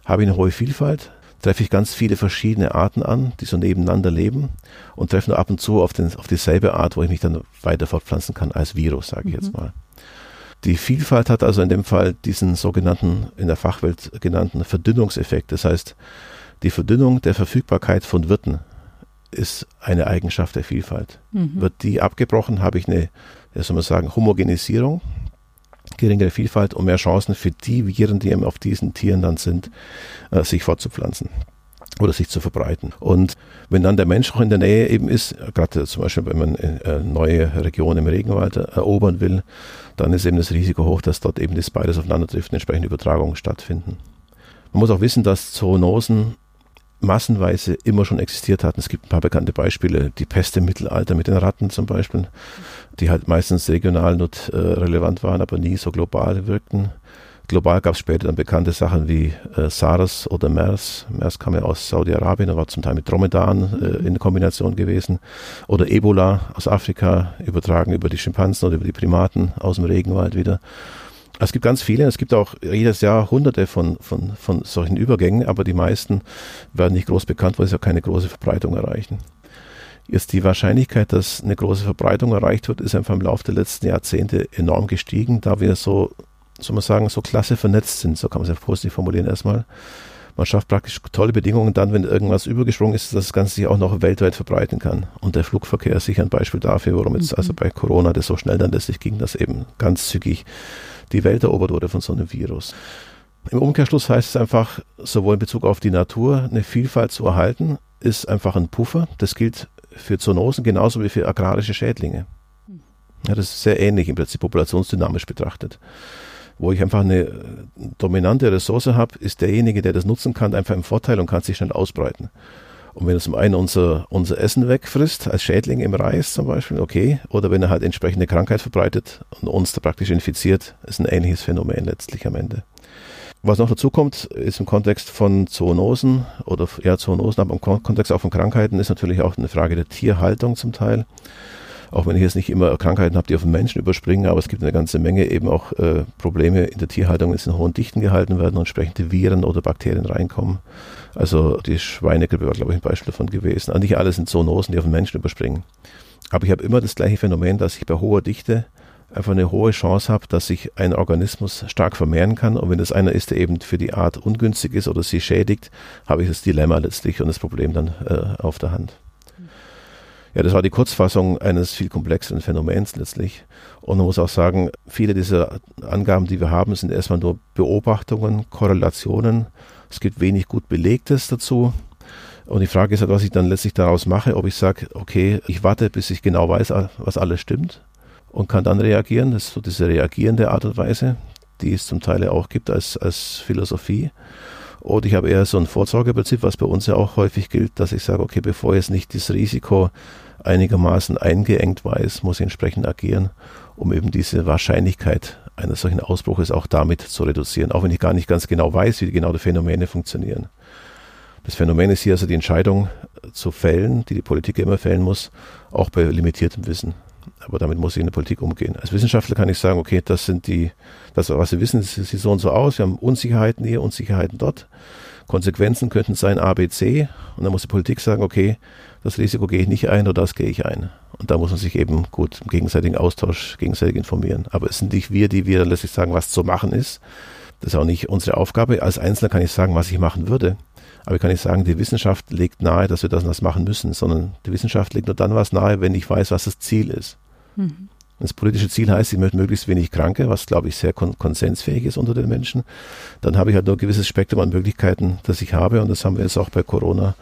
Habe ich eine hohe Vielfalt, treffe ich ganz viele verschiedene Arten an, die so nebeneinander leben und treffe nur ab und zu auf, den, auf dieselbe Art, wo ich mich dann weiter fortpflanzen kann als Virus, sage ich mhm. jetzt mal. Die Vielfalt hat also in dem Fall diesen sogenannten, in der Fachwelt genannten Verdünnungseffekt. Das heißt, die Verdünnung der Verfügbarkeit von Wirten ist eine Eigenschaft der Vielfalt. Mhm. Wird die abgebrochen, habe ich eine, wie soll man sagen, Homogenisierung, geringere Vielfalt und mehr Chancen für die Viren, die eben auf diesen Tieren dann sind, äh, sich fortzupflanzen oder sich zu verbreiten. Und wenn dann der Mensch auch in der Nähe eben ist, gerade zum Beispiel, wenn man äh, neue Regionen im Regenwald erobern will, dann ist eben das Risiko hoch, dass dort eben das beides aufeinander trifft und entsprechende Übertragungen stattfinden. Man muss auch wissen, dass Zoonosen massenweise immer schon existiert hatten. Es gibt ein paar bekannte Beispiele, die Pest im Mittelalter mit den Ratten zum Beispiel, die halt meistens regional not, äh, relevant waren, aber nie so global wirkten. Global gab es später dann bekannte Sachen wie äh, SARS oder MERS. MERS kam ja aus Saudi-Arabien, war zum Teil mit Dromedaren äh, in Kombination gewesen. Oder Ebola aus Afrika, übertragen über die Schimpansen oder über die Primaten aus dem Regenwald wieder. Es gibt ganz viele, es gibt auch jedes Jahr hunderte von, von, von solchen Übergängen, aber die meisten werden nicht groß bekannt, weil sie auch keine große Verbreitung erreichen. Jetzt die Wahrscheinlichkeit, dass eine große Verbreitung erreicht wird, ist einfach im Laufe der letzten Jahrzehnte enorm gestiegen, da wir so, soll man sagen, so klasse vernetzt sind, so kann man es ja positiv formulieren erstmal. Man schafft praktisch tolle Bedingungen dann, wenn irgendwas übergesprungen ist, dass das Ganze sich auch noch weltweit verbreiten kann. Und der Flugverkehr ist sicher ein Beispiel dafür, warum jetzt mhm. also bei Corona das so schnell dann letztlich ging, dass eben ganz zügig die Welt erobert wurde von so einem Virus. Im Umkehrschluss heißt es einfach, sowohl in Bezug auf die Natur eine Vielfalt zu erhalten, ist einfach ein Puffer. Das gilt für Zoonosen genauso wie für agrarische Schädlinge. Ja, das ist sehr ähnlich im Prinzip populationsdynamisch betrachtet. Wo ich einfach eine dominante Ressource habe, ist derjenige, der das nutzen kann, einfach im Vorteil und kann sich schnell ausbreiten. Und wenn er zum einen unser, unser Essen wegfrisst, als Schädling im Reis zum Beispiel, okay. Oder wenn er halt entsprechende Krankheit verbreitet und uns da praktisch infiziert, ist ein ähnliches Phänomen letztlich am Ende. Was noch dazu kommt, ist im Kontext von Zoonosen oder ja, Zoonosen, aber im Kontext auch von Krankheiten ist natürlich auch eine Frage der Tierhaltung zum Teil. Auch wenn ich jetzt nicht immer Krankheiten habe, die auf den Menschen überspringen, aber es gibt eine ganze Menge eben auch äh, Probleme in der Tierhaltung, wenn es in hohen Dichten gehalten werden und entsprechende Viren oder Bakterien reinkommen. Also die Schweinegrippe war, glaube ich, ein Beispiel davon gewesen. Also nicht alles sind Zoonosen, die auf den Menschen überspringen. Aber ich habe immer das gleiche Phänomen, dass ich bei hoher Dichte einfach eine hohe Chance habe, dass sich ein Organismus stark vermehren kann. Und wenn es einer ist, der eben für die Art ungünstig ist oder sie schädigt, habe ich das Dilemma letztlich und das Problem dann äh, auf der Hand. Ja, das war die Kurzfassung eines viel komplexeren Phänomens letztlich. Und man muss auch sagen, viele dieser Angaben, die wir haben, sind erstmal nur Beobachtungen, Korrelationen. Es gibt wenig gut Belegtes dazu. Und die Frage ist halt, was ich dann letztlich daraus mache, ob ich sage, okay, ich warte, bis ich genau weiß, was alles stimmt und kann dann reagieren. Das ist so diese reagierende Art und Weise, die es zum Teil auch gibt als, als Philosophie. Oder ich habe eher so ein Vorsorgeprinzip, was bei uns ja auch häufig gilt, dass ich sage, okay, bevor jetzt nicht das Risiko einigermaßen eingeengt weiß, muss ich entsprechend agieren, um eben diese Wahrscheinlichkeit eines solchen Ausbruches auch damit zu reduzieren, auch wenn ich gar nicht ganz genau weiß, wie genau die Phänomene funktionieren. Das Phänomen ist hier also die Entscheidung zu fällen, die die Politik immer fällen muss, auch bei limitiertem Wissen. Aber damit muss ich in der Politik umgehen. Als Wissenschaftler kann ich sagen, okay, das sind die, das, was wir wissen, sieht so und so aus. Wir haben Unsicherheiten hier, Unsicherheiten dort. Konsequenzen könnten sein A, B, C. Und dann muss die Politik sagen, okay, das Risiko gehe ich nicht ein oder das gehe ich ein. Und da muss man sich eben gut im gegenseitigen Austausch, gegenseitig informieren. Aber es sind nicht wir, die wir letztlich sagen, was zu machen ist. Das ist auch nicht unsere Aufgabe. Als Einzelner kann ich sagen, was ich machen würde. Aber ich kann nicht sagen, die Wissenschaft legt nahe, dass wir das und das machen müssen, sondern die Wissenschaft legt nur dann was nahe, wenn ich weiß, was das Ziel ist. Mhm. das politische Ziel heißt, ich möchte möglichst wenig Kranke, was glaube ich sehr kon konsensfähig ist unter den Menschen. Dann habe ich halt nur ein gewisses Spektrum an Möglichkeiten, das ich habe und das haben wir jetzt auch bei Corona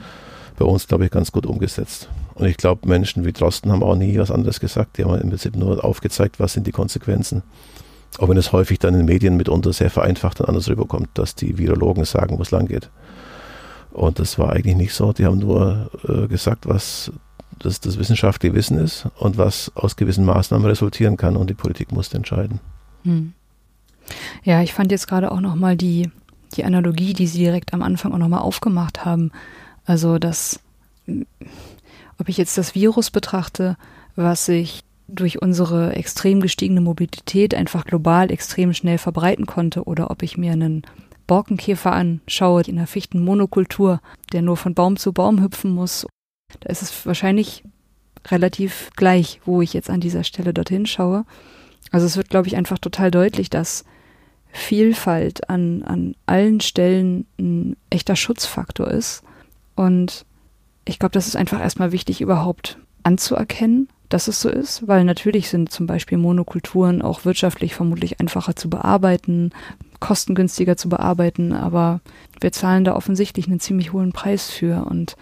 bei uns, glaube ich, ganz gut umgesetzt. Und ich glaube, Menschen wie Drosten haben auch nie was anderes gesagt. Die haben im Prinzip nur aufgezeigt, was sind die Konsequenzen. Auch wenn es häufig dann in den Medien mitunter sehr vereinfacht und anders rüberkommt, dass die Virologen sagen, wo es lang geht. Und das war eigentlich nicht so. Die haben nur äh, gesagt, was das, das wissenschaftliche Wissen ist und was aus gewissen Maßnahmen resultieren kann und die Politik muss entscheiden. Hm. Ja, ich fand jetzt gerade auch nochmal die, die Analogie, die Sie direkt am Anfang auch nochmal aufgemacht haben. Also, dass, ob ich jetzt das Virus betrachte, was sich durch unsere extrem gestiegene Mobilität einfach global extrem schnell verbreiten konnte oder ob ich mir einen Borkenkäfer anschaue in einer Fichtenmonokultur, der nur von Baum zu Baum hüpfen muss da ist es wahrscheinlich relativ gleich, wo ich jetzt an dieser Stelle dorthin schaue. Also es wird, glaube ich, einfach total deutlich, dass Vielfalt an, an allen Stellen ein echter Schutzfaktor ist. Und ich glaube, das ist einfach erstmal wichtig, überhaupt anzuerkennen, dass es so ist, weil natürlich sind zum Beispiel Monokulturen auch wirtschaftlich vermutlich einfacher zu bearbeiten, kostengünstiger zu bearbeiten, aber wir zahlen da offensichtlich einen ziemlich hohen Preis für und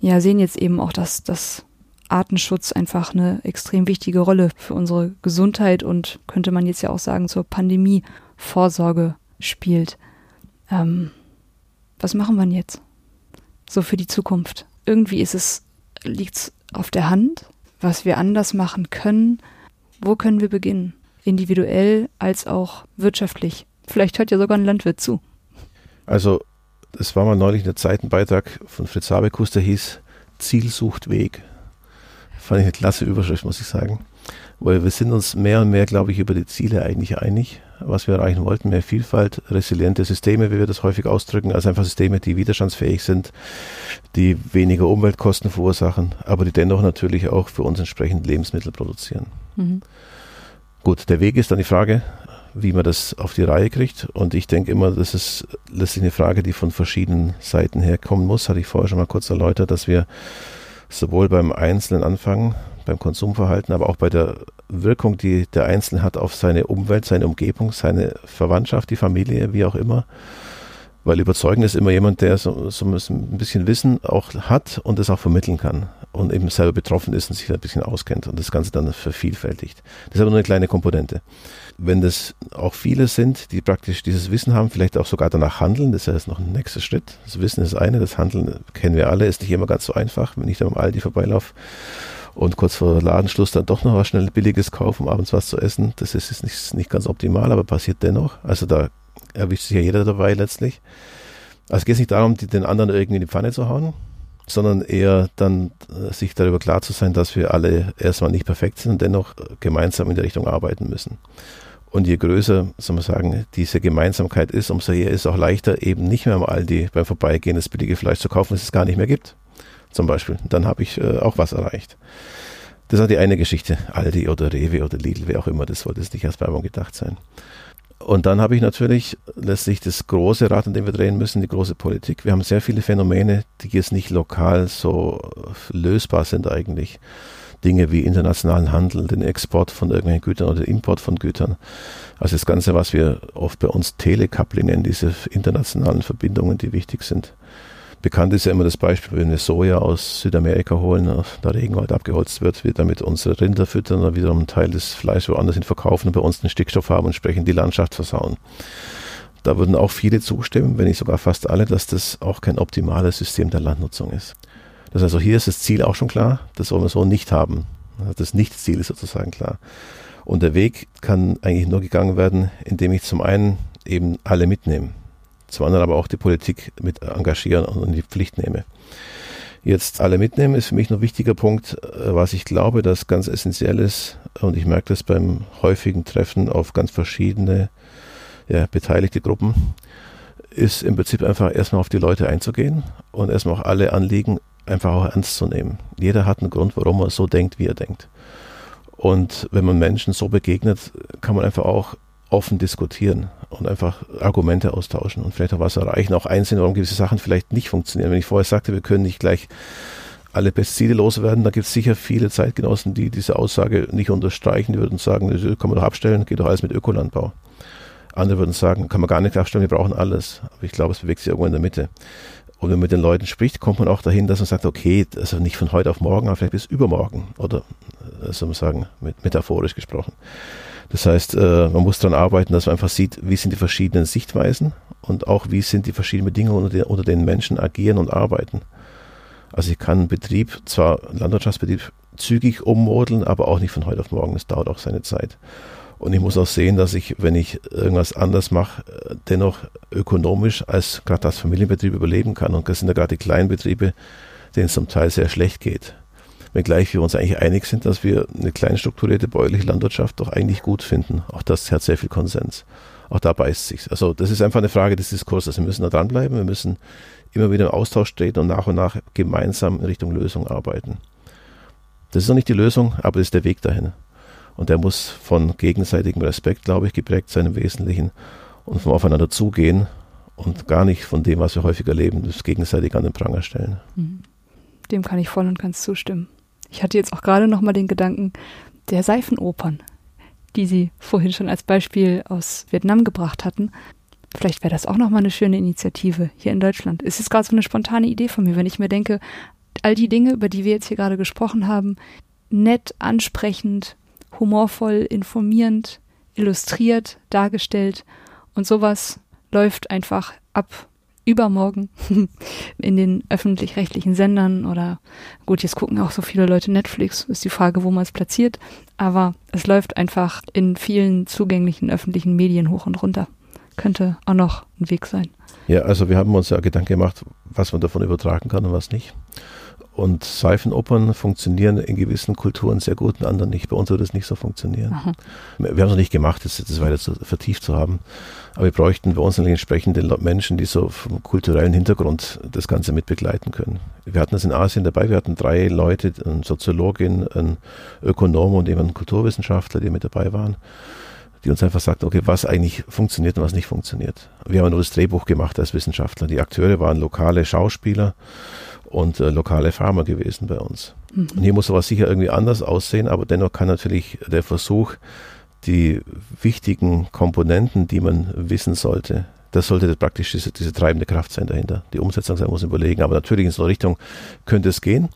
ja, sehen jetzt eben auch, dass das Artenschutz einfach eine extrem wichtige Rolle für unsere Gesundheit und könnte man jetzt ja auch sagen zur Pandemie-Vorsorge spielt. Ähm, was machen wir jetzt? So für die Zukunft. Irgendwie ist es, liegt's auf der Hand, was wir anders machen können. Wo können wir beginnen? Individuell als auch wirtschaftlich. Vielleicht hört ja sogar ein Landwirt zu. Also es war mal neulich in der Zeit ein Beitrag von Fritz Habekus, der hieß Ziel sucht Weg. Fand ich eine klasse Überschrift, muss ich sagen. Weil wir sind uns mehr und mehr, glaube ich, über die Ziele eigentlich einig, was wir erreichen wollten. Mehr Vielfalt, resiliente Systeme, wie wir das häufig ausdrücken, also einfach Systeme, die widerstandsfähig sind, die weniger Umweltkosten verursachen, aber die dennoch natürlich auch für uns entsprechend Lebensmittel produzieren. Mhm. Gut, der Weg ist dann die Frage, wie man das auf die Reihe kriegt. Und ich denke immer, das ist letztlich eine Frage, die von verschiedenen Seiten herkommen muss. Hatte ich vorher schon mal kurz erläutert, dass wir sowohl beim Einzelnen anfangen, beim Konsumverhalten, aber auch bei der Wirkung, die der Einzelne hat auf seine Umwelt, seine Umgebung, seine Verwandtschaft, die Familie, wie auch immer, weil überzeugen ist immer jemand, der so, so ein bisschen Wissen auch hat und es auch vermitteln kann und eben selber betroffen ist und sich ein bisschen auskennt und das Ganze dann vervielfältigt. Das ist aber nur eine kleine Komponente. Wenn das auch viele sind, die praktisch dieses Wissen haben, vielleicht auch sogar danach handeln, das ist ja jetzt noch ein nächster Schritt. Das Wissen ist das eine, das Handeln kennen wir alle, ist nicht immer ganz so einfach, wenn ich da am Aldi vorbeilaufe und kurz vor Ladenschluss dann doch noch was schnell Billiges kaufen, um abends was zu essen. Das ist, ist nicht, nicht ganz optimal, aber passiert dennoch. Also da erwischt sich ja jeder dabei letztlich. Also es geht nicht darum, die, den anderen irgendwie in die Pfanne zu hauen, sondern eher dann äh, sich darüber klar zu sein, dass wir alle erstmal nicht perfekt sind und dennoch gemeinsam in der Richtung arbeiten müssen. Und je größer, soll man sagen, diese Gemeinsamkeit ist, umso eher ist es auch leichter, eben nicht mehr am Aldi beim Vorbeigehen das billige Fleisch zu kaufen, das es gar nicht mehr gibt. Zum Beispiel. Dann habe ich äh, auch was erreicht. Das ist die eine Geschichte. Aldi oder Rewe oder Lidl, wer auch immer, das sollte es nicht als Werbung gedacht sein. Und dann habe ich natürlich letztlich das große Rad, an dem wir drehen müssen, die große Politik. Wir haben sehr viele Phänomene, die jetzt nicht lokal so lösbar sind eigentlich. Dinge wie internationalen Handel, den Export von irgendwelchen Gütern oder den Import von Gütern. Also das Ganze, was wir oft bei uns nennen, diese internationalen Verbindungen, die wichtig sind. Bekannt ist ja immer das Beispiel, wenn wir Soja aus Südamerika holen, der Regenwald abgeholzt wird, wir damit unsere Rinder füttern und wiederum einen Teil des Fleisch woanders hin verkaufen und bei uns den Stickstoff haben und entsprechend die Landschaft versauen. Da würden auch viele zustimmen, wenn nicht sogar fast alle, dass das auch kein optimales System der Landnutzung ist. Das also hier ist das Ziel auch schon klar, das wollen wir so nicht haben. Das Nicht-Ziel ist sozusagen klar. Und der Weg kann eigentlich nur gegangen werden, indem ich zum einen eben alle mitnehme zum anderen aber auch die Politik mit engagieren und in die Pflicht nehme. Jetzt alle mitnehmen ist für mich noch ein wichtiger Punkt, äh, was ich glaube, das ganz essentiell ist, und ich merke das beim häufigen Treffen auf ganz verschiedene ja, beteiligte Gruppen, ist im Prinzip einfach erstmal auf die Leute einzugehen und erstmal auch alle Anliegen einfach auch ernst zu nehmen. Jeder hat einen Grund, warum er so denkt, wie er denkt. Und wenn man Menschen so begegnet, kann man einfach auch offen diskutieren und einfach Argumente austauschen und vielleicht auch was erreichen, auch einsehen, warum gewisse Sachen vielleicht nicht funktionieren. Wenn ich vorher sagte, wir können nicht gleich alle Pestizide loswerden. Da gibt es sicher viele Zeitgenossen, die diese Aussage nicht unterstreichen, die würden sagen, das kann man doch abstellen, geht doch alles mit Ökolandbau. Andere würden sagen, kann man gar nicht abstellen, wir brauchen alles. Aber ich glaube, es bewegt sich irgendwo in der Mitte. Und wenn man mit den Leuten spricht, kommt man auch dahin, dass man sagt, okay, also nicht von heute auf morgen, aber vielleicht bis übermorgen. Oder, äh, soll man sagen, mit, metaphorisch gesprochen. Das heißt, äh, man muss daran arbeiten, dass man einfach sieht, wie sind die verschiedenen Sichtweisen und auch wie sind die verschiedenen Bedingungen, unter, unter denen Menschen agieren und arbeiten. Also ich kann einen Betrieb, zwar einen Landwirtschaftsbetrieb, zügig ummodeln, aber auch nicht von heute auf morgen. Das dauert auch seine Zeit. Und ich muss auch sehen, dass ich, wenn ich irgendwas anders mache, dennoch ökonomisch als gerade als Familienbetrieb überleben kann. Und das sind ja gerade die kleinen Betriebe, denen es zum Teil sehr schlecht geht. Wenngleich wir uns eigentlich einig sind, dass wir eine klein strukturierte bäuerliche Landwirtschaft doch eigentlich gut finden. Auch das hat sehr viel Konsens. Auch da beißt sich. Also das ist einfach eine Frage des Diskurses. Wir müssen da dranbleiben. Wir müssen immer wieder im Austausch treten und nach und nach gemeinsam in Richtung Lösung arbeiten. Das ist noch nicht die Lösung, aber das ist der Weg dahin. Und der muss von gegenseitigem Respekt, glaube ich, geprägt sein im Wesentlichen und vom Aufeinander zugehen und gar nicht von dem, was wir häufig erleben, das gegenseitig an den Pranger stellen. Mhm. Dem kann ich voll und ganz zustimmen. Ich hatte jetzt auch gerade noch mal den Gedanken der Seifenopern, die Sie vorhin schon als Beispiel aus Vietnam gebracht hatten. Vielleicht wäre das auch noch mal eine schöne Initiative hier in Deutschland. Es ist gerade so eine spontane Idee von mir, wenn ich mir denke, all die Dinge, über die wir jetzt hier gerade gesprochen haben, nett, ansprechend, humorvoll, informierend, illustriert, dargestellt und sowas läuft einfach ab übermorgen [laughs] in den öffentlich-rechtlichen Sendern oder gut, jetzt gucken auch so viele Leute Netflix, ist die Frage, wo man es platziert, aber es läuft einfach in vielen zugänglichen öffentlichen Medien hoch und runter könnte auch noch ein Weg sein. Ja, also wir haben uns ja Gedanken gemacht, was man davon übertragen kann und was nicht. Und Seifenopern funktionieren in gewissen Kulturen sehr gut, in anderen nicht. Bei uns würde es nicht so funktionieren. Aha. Wir haben es noch nicht gemacht, das, das weiter zu, vertieft zu haben. Aber wir bräuchten bei uns natürlich entsprechende Menschen, die so vom kulturellen Hintergrund das Ganze mitbegleiten können. Wir hatten das in Asien dabei, wir hatten drei Leute, eine Soziologin, ein Ökonom und eben ein Kulturwissenschaftler, die mit dabei waren die uns einfach sagt, okay, was eigentlich funktioniert und was nicht funktioniert. Wir haben nur das Drehbuch gemacht als Wissenschaftler. Die Akteure waren lokale Schauspieler und äh, lokale Farmer gewesen bei uns. Mhm. Und hier muss sowas sicher irgendwie anders aussehen, aber dennoch kann natürlich der Versuch, die wichtigen Komponenten, die man wissen sollte, das sollte praktisch diese, diese treibende Kraft sein dahinter. Die Umsetzung sein muss überlegen, aber natürlich in so eine Richtung könnte es gehen.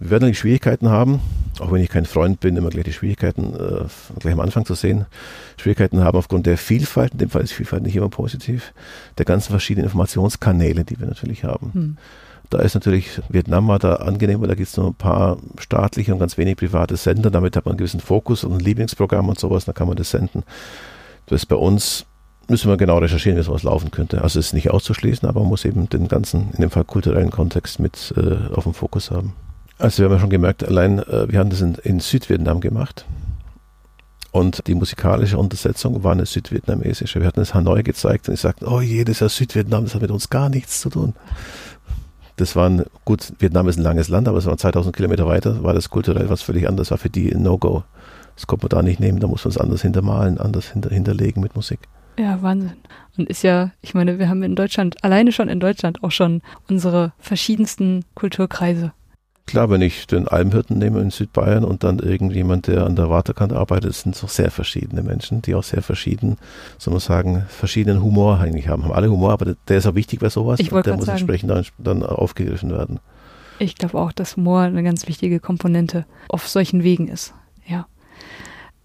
Wir werden natürlich Schwierigkeiten haben, auch wenn ich kein Freund bin, immer gleich die Schwierigkeiten äh, gleich am Anfang zu sehen. Schwierigkeiten haben aufgrund der Vielfalt, in dem Fall ist Vielfalt nicht immer positiv, der ganzen verschiedenen Informationskanäle, die wir natürlich haben. Hm. Da ist natürlich Vietnam mal da angenehm, weil da gibt es nur ein paar staatliche und ganz wenig private Sender. Damit hat man einen gewissen Fokus und ein Lieblingsprogramm und sowas, dann kann man das senden. Das ist bei uns müssen wir genau recherchieren, wie sowas laufen könnte. Also es ist nicht auszuschließen, aber man muss eben den ganzen, in dem Fall kulturellen Kontext mit äh, auf dem Fokus haben. Also wir haben ja schon gemerkt, allein äh, wir haben das in, in, Südvietnam gemacht und die musikalische Untersetzung war eine südvietnamesische. Wir hatten es Hanoi gezeigt und ich sagte, oh jedes Jahr Südvietnam, das hat mit uns gar nichts zu tun. Das waren, gut, Vietnam ist ein langes Land, aber es waren 2000 Kilometer weiter, war das kulturell was völlig anderes, war für die ein No-Go. Das konnte man da nicht nehmen, da muss man es anders hintermalen, anders hinter, hinterlegen mit Musik. Ja, Wahnsinn. Und ist ja, ich meine, wir haben in Deutschland, alleine schon in Deutschland auch schon unsere verschiedensten Kulturkreise. Klar, wenn ich den Almhirten nehme in Südbayern und dann irgendjemand, der an der Wartekante arbeitet, sind so sehr verschiedene Menschen, die auch sehr verschieden, soll man sagen, verschiedenen Humor eigentlich haben. Haben alle Humor, aber der ist auch wichtig bei sowas. Ich und der muss sagen. entsprechend dann, dann aufgegriffen werden. Ich glaube auch, dass Humor eine ganz wichtige Komponente auf solchen Wegen ist. Ja.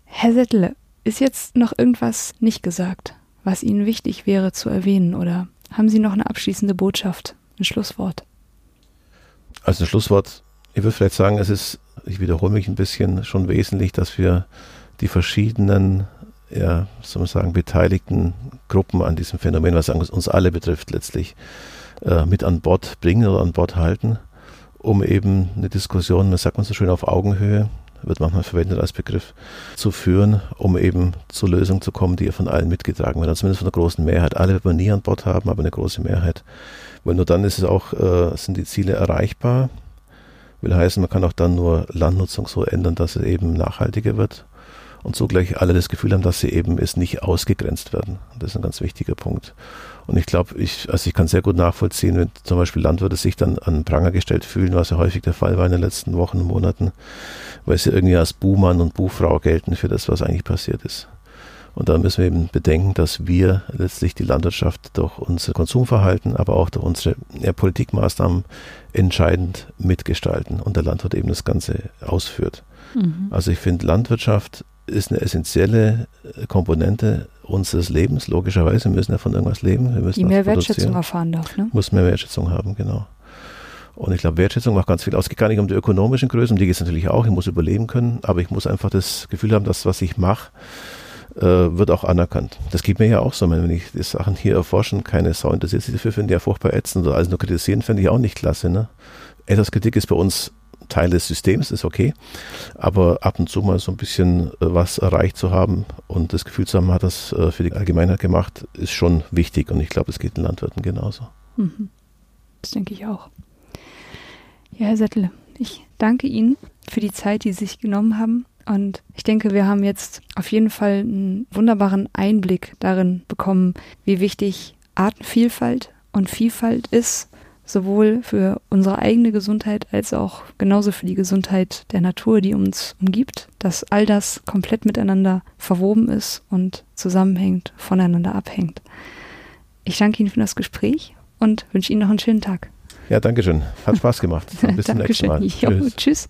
Herr Settle, ist jetzt noch irgendwas nicht gesagt, was Ihnen wichtig wäre zu erwähnen oder haben Sie noch eine abschließende Botschaft, ein Schlusswort? Also ein Schlusswort ich würde vielleicht sagen, es ist, ich wiederhole mich ein bisschen, schon wesentlich, dass wir die verschiedenen, ja, soll man sagen, beteiligten Gruppen an diesem Phänomen, was uns alle betrifft, letztlich äh, mit an Bord bringen oder an Bord halten, um eben eine Diskussion, man sagt man so schön auf Augenhöhe, wird manchmal verwendet als Begriff, zu führen, um eben zur Lösung zu kommen, die von allen mitgetragen wird, zumindest von der großen Mehrheit. Alle wird man nie an Bord haben, aber eine große Mehrheit. Weil nur dann ist es auch, äh, sind die Ziele erreichbar Will heißen, man kann auch dann nur Landnutzung so ändern, dass es eben nachhaltiger wird und zugleich alle das Gefühl haben, dass sie eben es nicht ausgegrenzt werden. Das ist ein ganz wichtiger Punkt. Und ich glaube, ich, also ich kann sehr gut nachvollziehen, wenn zum Beispiel Landwirte sich dann an Pranger gestellt fühlen, was ja häufig der Fall war in den letzten Wochen und Monaten, weil sie irgendwie als Buhmann und Buhfrau gelten für das, was eigentlich passiert ist. Und da müssen wir eben bedenken, dass wir letztlich die Landwirtschaft durch unser Konsumverhalten, aber auch durch unsere Politikmaßnahmen entscheidend mitgestalten und der Landwirt eben das Ganze ausführt. Mhm. Also ich finde, Landwirtschaft ist eine essentielle Komponente unseres Lebens, logischerweise. Wir müssen ja von irgendwas leben. Wir müssen die mehr Wertschätzung erfahren darf, ne? Muss mehr Wertschätzung haben, genau. Und ich glaube, Wertschätzung macht ganz viel aus. Es geht gar nicht um die ökonomischen Größen, um die geht es natürlich auch. Ich muss überleben können, aber ich muss einfach das Gefühl haben, dass was ich mache, äh, wird auch anerkannt. Das geht mir ja auch so, wenn ich die Sachen hier erforschen, keine Sau interessiert sich dafür, finde ich ja furchtbar ätzend. Also nur kritisieren finde ich auch nicht klasse. Ne? Etwas Kritik ist bei uns Teil des Systems, ist okay. Aber ab und zu mal so ein bisschen äh, was erreicht zu haben und das Gefühl zu haben, hat das äh, für die Allgemeinheit gemacht, ist schon wichtig. Und ich glaube, es geht den Landwirten genauso. Mhm. Das denke ich auch. Ja, Herr Settle, ich danke Ihnen für die Zeit, die Sie sich genommen haben. Und ich denke, wir haben jetzt auf jeden Fall einen wunderbaren Einblick darin bekommen, wie wichtig Artenvielfalt und Vielfalt ist sowohl für unsere eigene Gesundheit als auch genauso für die Gesundheit der Natur, die uns umgibt, dass all das komplett miteinander verwoben ist und zusammenhängt, voneinander abhängt. Ich danke Ihnen für das Gespräch und wünsche Ihnen noch einen schönen Tag. Ja, danke schön. Hat Spaß gemacht. Bis zum [laughs] nächsten Mal. Jo, tschüss. tschüss.